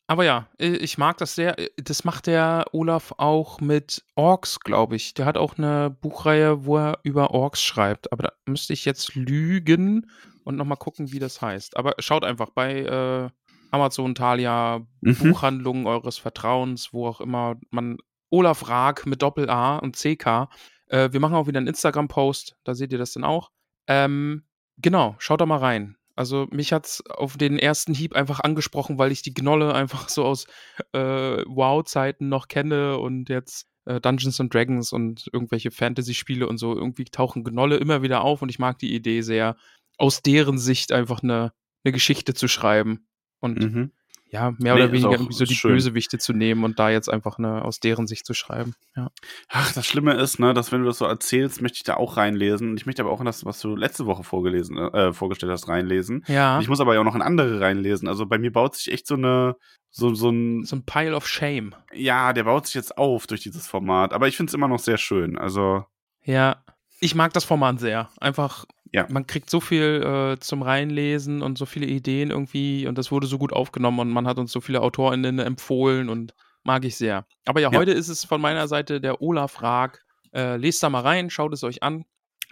Aber ja, ich mag das sehr. Das macht der Olaf auch mit Orks, glaube ich. Der hat auch eine Buchreihe, wo er über Orks schreibt. Aber da müsste ich jetzt lügen und nochmal gucken, wie das heißt. Aber schaut einfach bei äh, Amazon, Thalia, Mhm. Buchhandlungen eures Vertrauens, wo auch immer man Olaf Raag mit Doppel A und CK. Äh, wir machen auch wieder einen Instagram-Post, da seht ihr das dann auch. Ähm, genau, schaut da mal rein. Also mich hat's auf den ersten Hieb einfach angesprochen, weil ich die Gnolle einfach so aus äh, WoW-Zeiten noch kenne und jetzt äh, Dungeons and Dragons und irgendwelche Fantasy-Spiele und so. Irgendwie tauchen Gnolle immer wieder auf und ich mag die Idee sehr, aus deren Sicht einfach eine, eine Geschichte zu schreiben. Und Mhm. Ja, mehr Nee, oder weniger irgendwie so die schön. Bösewichte zu nehmen und da jetzt einfach eine aus deren Sicht zu schreiben. Ja. Ach, das Schlimme ist, ne, dass wenn du das so erzählst, möchte ich da auch reinlesen. Und ich möchte aber auch in das, was du letzte Woche vorgelesen, äh, vorgestellt hast, reinlesen. Ja. Ich muss aber ja auch noch in andere reinlesen. Also bei mir baut sich echt so eine, so, so ein, so ein Pile of Shame. ja, der baut sich jetzt auf durch dieses Format. Aber ich finde es immer noch sehr schön. Also, Ja. Ich mag das Format sehr. Einfach, Ja. man kriegt so viel äh, zum Reinlesen und so viele Ideen irgendwie und das wurde so gut aufgenommen und man hat uns so viele AutorInnen empfohlen und mag ich sehr. Aber ja, Ja. heute ist es von meiner Seite der Olaf Raag. Äh, lest da mal rein, schaut es euch an.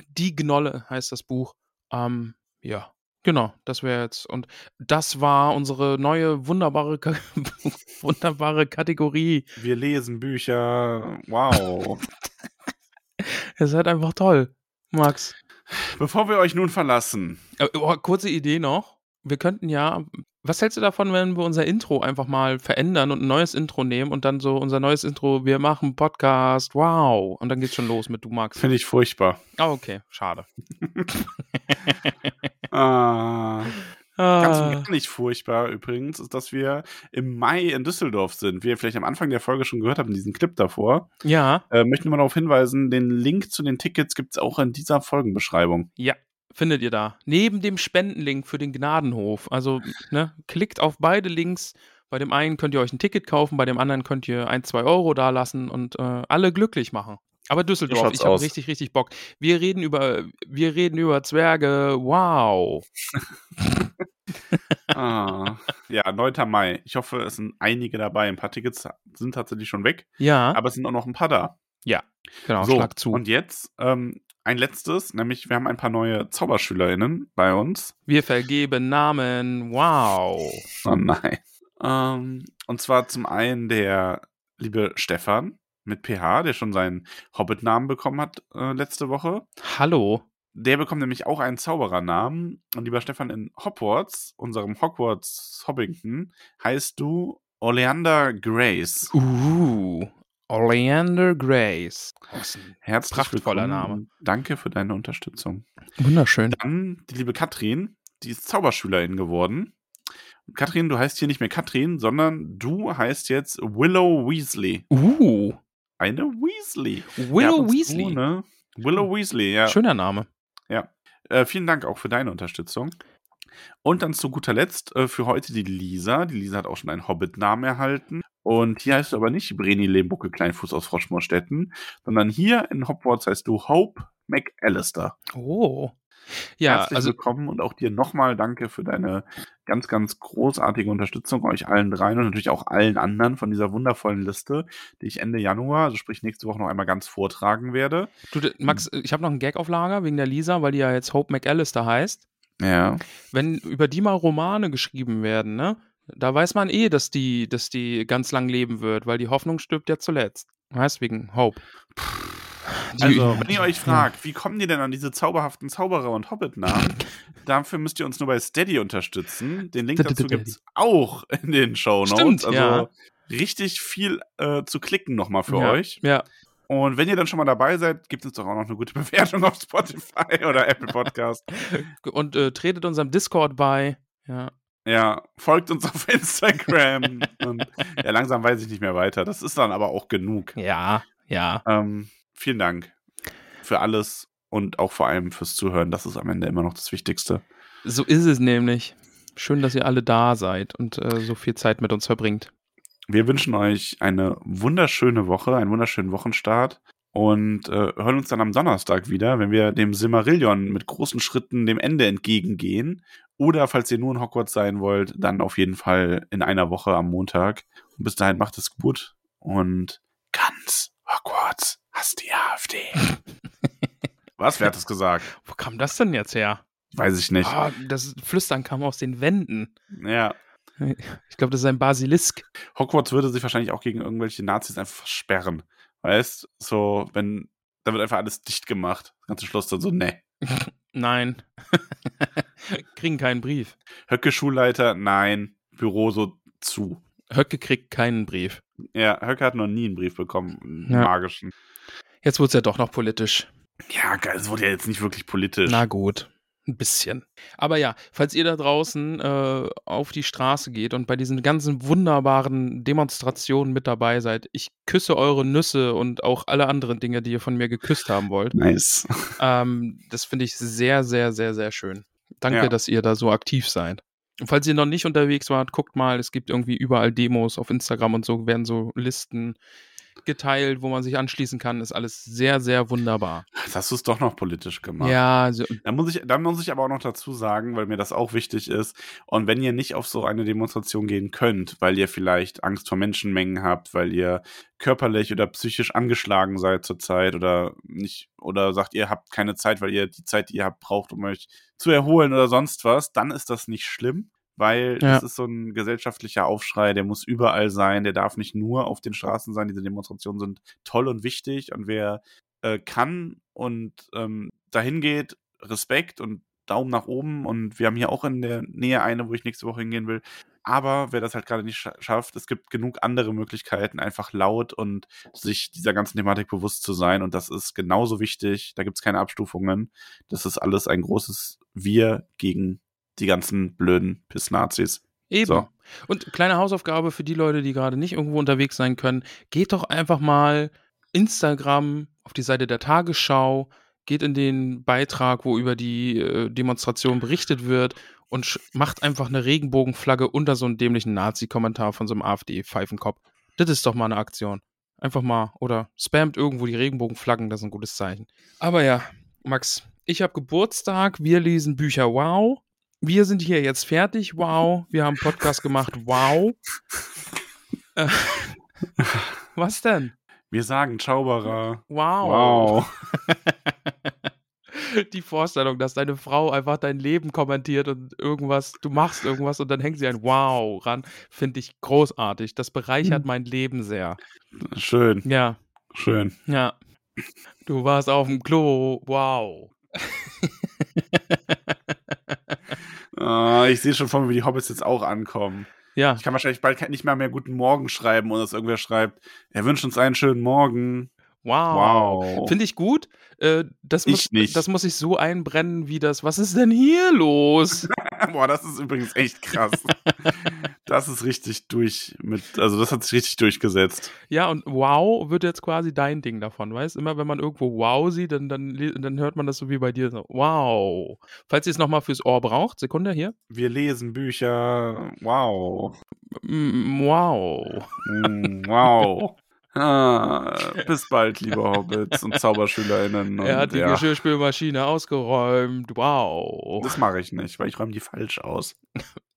Die Gnolle heißt das Buch. Ähm, ja, genau, das wäre jetzt. Und das war unsere neue wunderbare, Ka wunderbare Kategorie. wir lesen Bücher. Wow. Ihr seid einfach toll, Max. Bevor wir euch nun verlassen, Äh, Oh, kurze Idee noch. Wir könnten ja, was hältst du davon, wenn wir unser Intro einfach mal verändern und ein neues Intro nehmen und dann so unser neues Intro, wir machen Podcast, wow. Und dann geht's schon los mit du Max. finde ich furchtbar. Ah, okay, schade. Ah. Ganz und Ah, gar nicht furchtbar übrigens, ist, dass wir im Mai in Düsseldorf sind. Wie ihr vielleicht am Anfang der Folge schon gehört habt, in diesem Clip davor, ja, äh, möchten wir darauf hinweisen, den Link zu den Tickets gibt es auch in dieser Folgenbeschreibung. ja, findet ihr da. Neben dem Spendenlink für den Gnadenhof. Also, ne, klickt auf beide Links. Bei dem einen könnt ihr euch ein Ticket kaufen, bei dem anderen könnt ihr ein, zwei Euro dalassen und äh, alle glücklich machen. Aber Düsseldorf, ich habe richtig, richtig Bock. Wir reden über, wir reden über Zwerge. Wow. Ah. ja, 9. Mai. Ich hoffe, es sind einige dabei. Ein paar Tickets sind tatsächlich schon weg, Ja, aber es sind auch noch ein paar da. genau, so, schlag zu. und jetzt ähm, ein letztes, nämlich wir haben ein paar neue ZauberschülerInnen bei uns. wir vergeben Namen. Wow. Oh nein. Ähm, und zwar zum einen der liebe Stefan mit PH, der schon seinen Hobbit-Namen bekommen hat äh, letzte Woche. Hallo. Der bekommt nämlich auch einen Zauberernamen. Und lieber Stefan, in Hogwarts, unserem Hogwarts Hobbington, heißt du Oleander Grace. Uh. Oleander Grace. Herzlich prachtvoller. Name. Danke für deine Unterstützung. Wunderschön. Dann die liebe Katrin, die ist Zauberschülerin geworden. Katrin, du heißt hier nicht mehr Katrin, sondern du heißt jetzt Willow Weasley. Uh. Eine Weasley. Willow Ja, Weasley. ne? Willow Weasley, ja. Schöner Name. Äh, vielen Dank auch für deine Unterstützung. Und dann zu guter Letzt äh, für heute die Lisa. Die Lisa hat auch schon einen Hobbit-Namen erhalten. Und hier heißt du aber nicht Breni Lehmbuckel Kleinfuß aus Froschmoorstetten, sondern hier in Hogwarts heißt du Hope McAllister. Oh. Ja, Herzlich also willkommen und auch dir nochmal danke für deine ganz, ganz großartige Unterstützung, euch allen dreien und natürlich auch allen anderen von dieser wundervollen Liste, die ich Ende Januar, also sprich nächste Woche noch einmal ganz vortragen werde. du, Max, ich habe noch einen Gag auf Lager wegen der Lisa, weil die ja jetzt Hope McAllister heißt. Ja. Wenn über die mal Romane geschrieben werden, ne? Da weiß man eh, dass die, dass die ganz lang leben wird, weil die Hoffnung stirbt ja zuletzt. Weißt wegen Hope. Die- Also, wenn ihr euch fragt, wie kommen die denn an diese zauberhaften Zauberer und Hobbit-Namen, dafür müsst ihr uns nur bei Steady unterstützen. Den Link dazu gibt es auch in den Show Notes. Stimmt, also ja. richtig viel äh, zu klicken nochmal für ja, euch. Ja, Und wenn ihr dann schon mal dabei seid, gibt es doch auch noch eine gute Bewertung auf Spotify oder Apple Podcast. und äh, tretet unserem Discord bei. Ja. Ja, folgt uns auf Instagram. und ja, langsam weiß ich nicht mehr weiter. Das ist dann aber auch genug. Ja, ja. Ähm, vielen Dank für alles und auch vor allem fürs Zuhören. Das ist am Ende immer noch das Wichtigste. So ist es nämlich. Schön, dass ihr alle da seid und äh, so viel Zeit mit uns verbringt. Wir wünschen euch eine wunderschöne Woche, einen wunderschönen Wochenstart und äh, hören uns dann am Donnerstag wieder, wenn wir dem Silmarillion mit großen Schritten dem Ende entgegengehen Oder falls ihr nur in Hogwarts sein wollt, dann auf jeden Fall in einer Woche am Montag. Und bis dahin macht es gut und ganz Hogwarts hasst die AfD. Was? Wer hat das gesagt? Wo kam das denn jetzt her? Weiß ich nicht. Ah, das Flüstern kam aus den Wänden. Ja. Ich glaube, das ist ein Basilisk. Hogwarts würde sich wahrscheinlich auch gegen irgendwelche Nazis einfach versperren. Weißt? So, wenn, da wird einfach alles dicht gemacht. Das ganze Schloss dann so, ne. Nein. Kriegen keinen Brief. Höcke Schulleiter, nein. Büro so zu. Höcke kriegt keinen Brief. Ja, Höcke hat noch nie einen Brief bekommen, einen Ja. magischen. Jetzt wurde es ja doch noch politisch. Ja, geil, es wurde ja jetzt nicht wirklich politisch. Na gut. Ein bisschen. Aber ja, falls ihr da draußen äh, auf die Straße geht und bei diesen ganzen wunderbaren Demonstrationen mit dabei seid, ich küsse eure Nüsse und auch alle anderen Dinge, die ihr von mir geküsst haben wollt. Nice. Ähm, das finde ich sehr, sehr, sehr, sehr schön. Danke, Ja. dass ihr da so aktiv seid. Und falls ihr noch nicht unterwegs wart, guckt mal, es gibt irgendwie überall Demos auf Instagram und so, werden so Listen geteilt, wo man sich anschließen kann. Ist alles sehr, sehr wunderbar. Jetzt hast du es doch noch politisch gemacht. Ja, so, Da muss, ich, da muss ich aber auch noch dazu sagen, weil mir das auch wichtig ist. Und wenn ihr nicht auf so eine Demonstration gehen könnt, weil ihr vielleicht Angst vor Menschenmengen habt, weil ihr körperlich oder psychisch angeschlagen seid zurzeit oder nicht, oder sagt, ihr habt keine Zeit, weil ihr die Zeit, die ihr habt, braucht, um euch zu erholen oder sonst was, dann ist das nicht schlimm. Weil Ja. das ist so ein gesellschaftlicher Aufschrei, der muss überall sein, der darf nicht nur auf den Straßen sein. Diese Demonstrationen sind toll und wichtig und wer äh, kann und ähm, dahin geht, Respekt und Daumen nach oben. Und wir haben hier auch in der Nähe eine, wo ich nächste Woche hingehen will. Aber wer das halt gerade nicht scha schafft, es gibt genug andere Möglichkeiten, einfach laut und sich dieser ganzen Thematik bewusst zu sein. Und das ist genauso wichtig. Da gibt es keine Abstufungen. Das ist alles ein großes Wir gegen die ganzen blöden Piss-Nazis. Eben. So. Und kleine Hausaufgabe für die Leute, die gerade nicht irgendwo unterwegs sein können. Geht doch einfach mal Instagram auf die Seite der Tagesschau, geht in den Beitrag, wo über die äh, Demonstration berichtet wird und macht einfach eine Regenbogenflagge unter so einen dämlichen Nazi-Kommentar von so einem AfD-Pfeifenkopf. Das ist doch mal eine Aktion. Einfach mal oder spammt irgendwo die Regenbogenflaggen, das ist ein gutes Zeichen. Aber ja, Max, ich habe Geburtstag, wir lesen Bücher, wow. Wir sind hier jetzt fertig, wow. Wir haben Podcast gemacht, wow. Äh, Was denn? Wir sagen Zauberer. Wow. Wow. Die Vorstellung, dass deine Frau einfach dein Leben kommentiert und irgendwas, du machst irgendwas und dann hängt sie ein Wow ran, finde ich großartig. Das bereichert mein Leben sehr. Schön, Ja, schön. ja. Du warst auf dem Klo, wow. Ah, ich sehe schon vor mir, wie die Hobbits jetzt auch ankommen. Ja, Ich kann wahrscheinlich bald nicht mal mehr Guten Morgen schreiben und dass irgendwer schreibt, er wünscht uns einen schönen Morgen. Wow. Wow. Finde ich gut. Äh, das, Ich muss, nicht. das muss ich so einbrennen, wie das. Was ist denn hier los? Boah, das ist übrigens echt krass. das ist richtig durch mit, also das hat sich richtig durchgesetzt. Ja, und wow wird jetzt quasi dein Ding davon, weißt? Immer wenn man irgendwo wow sieht, dann, dann, dann hört man das so wie bei dir so. Wow. Falls ihr es nochmal fürs Ohr braucht, Sekunde hier. Wir lesen Bücher. Wow. Wow. Mm, wow. Ah, bis bald, liebe Hobbits und ZauberschülerInnen. Und, er hat die ja, Geschirrspülmaschine ausgeräumt. Wow. das mache ich nicht, weil ich räume die falsch aus.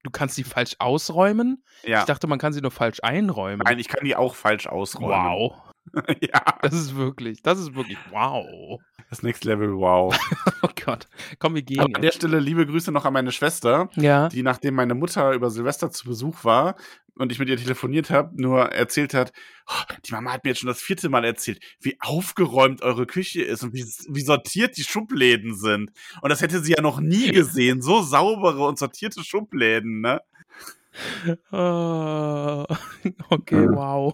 Du kannst die falsch ausräumen? Ja. Ich dachte, man kann sie nur falsch einräumen. Nein, ich kann die auch falsch ausräumen. wow. ja. Das ist wirklich, das ist wirklich wow. Das Next Level, wow. Oh Gott. Komm, wir gehen Aber an der. Stelle liebe Grüße noch an meine Schwester, Ja. die nachdem meine Mutter über Silvester zu Besuch war und ich mit ihr telefoniert habe, nur erzählt hat, "Oh, die Mama hat mir jetzt schon das vierte Mal erzählt, wie aufgeräumt eure Küche ist und wie, wie sortiert die Schubläden sind. Und das hätte sie ja noch nie gesehen, so saubere und sortierte Schubläden, ne? Ah, okay, wow.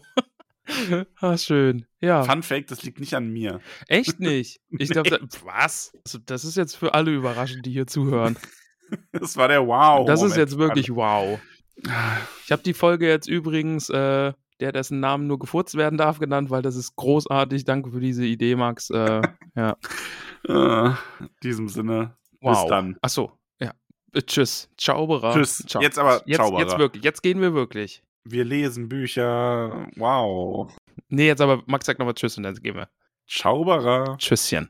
Ah, schön. Ja, Fun Fact, das liegt nicht an mir. echt nicht. Ich glaube, was? Also, das ist jetzt für alle überraschend, die hier zuhören. Das war der Wow. das ist jetzt wirklich wow. Ich habe die Folge jetzt übrigens, äh, der dessen Namen nur gefurzt werden darf, genannt, weil das ist großartig. Danke für diese Idee, Max. Äh, ja, Äh, in diesem Sinne, wow. bis dann. Ach so, ja. Äh, tschüss. Zauberer. Tschüss. Ciao. Jetzt aber jetzt, Zauberer. jetzt wirklich. Jetzt gehen wir wirklich. Wir lesen Bücher. Wow. Nee, jetzt aber Max sagt nochmal Tschüss und dann gehen wir. Zauberer. Tschüsschen.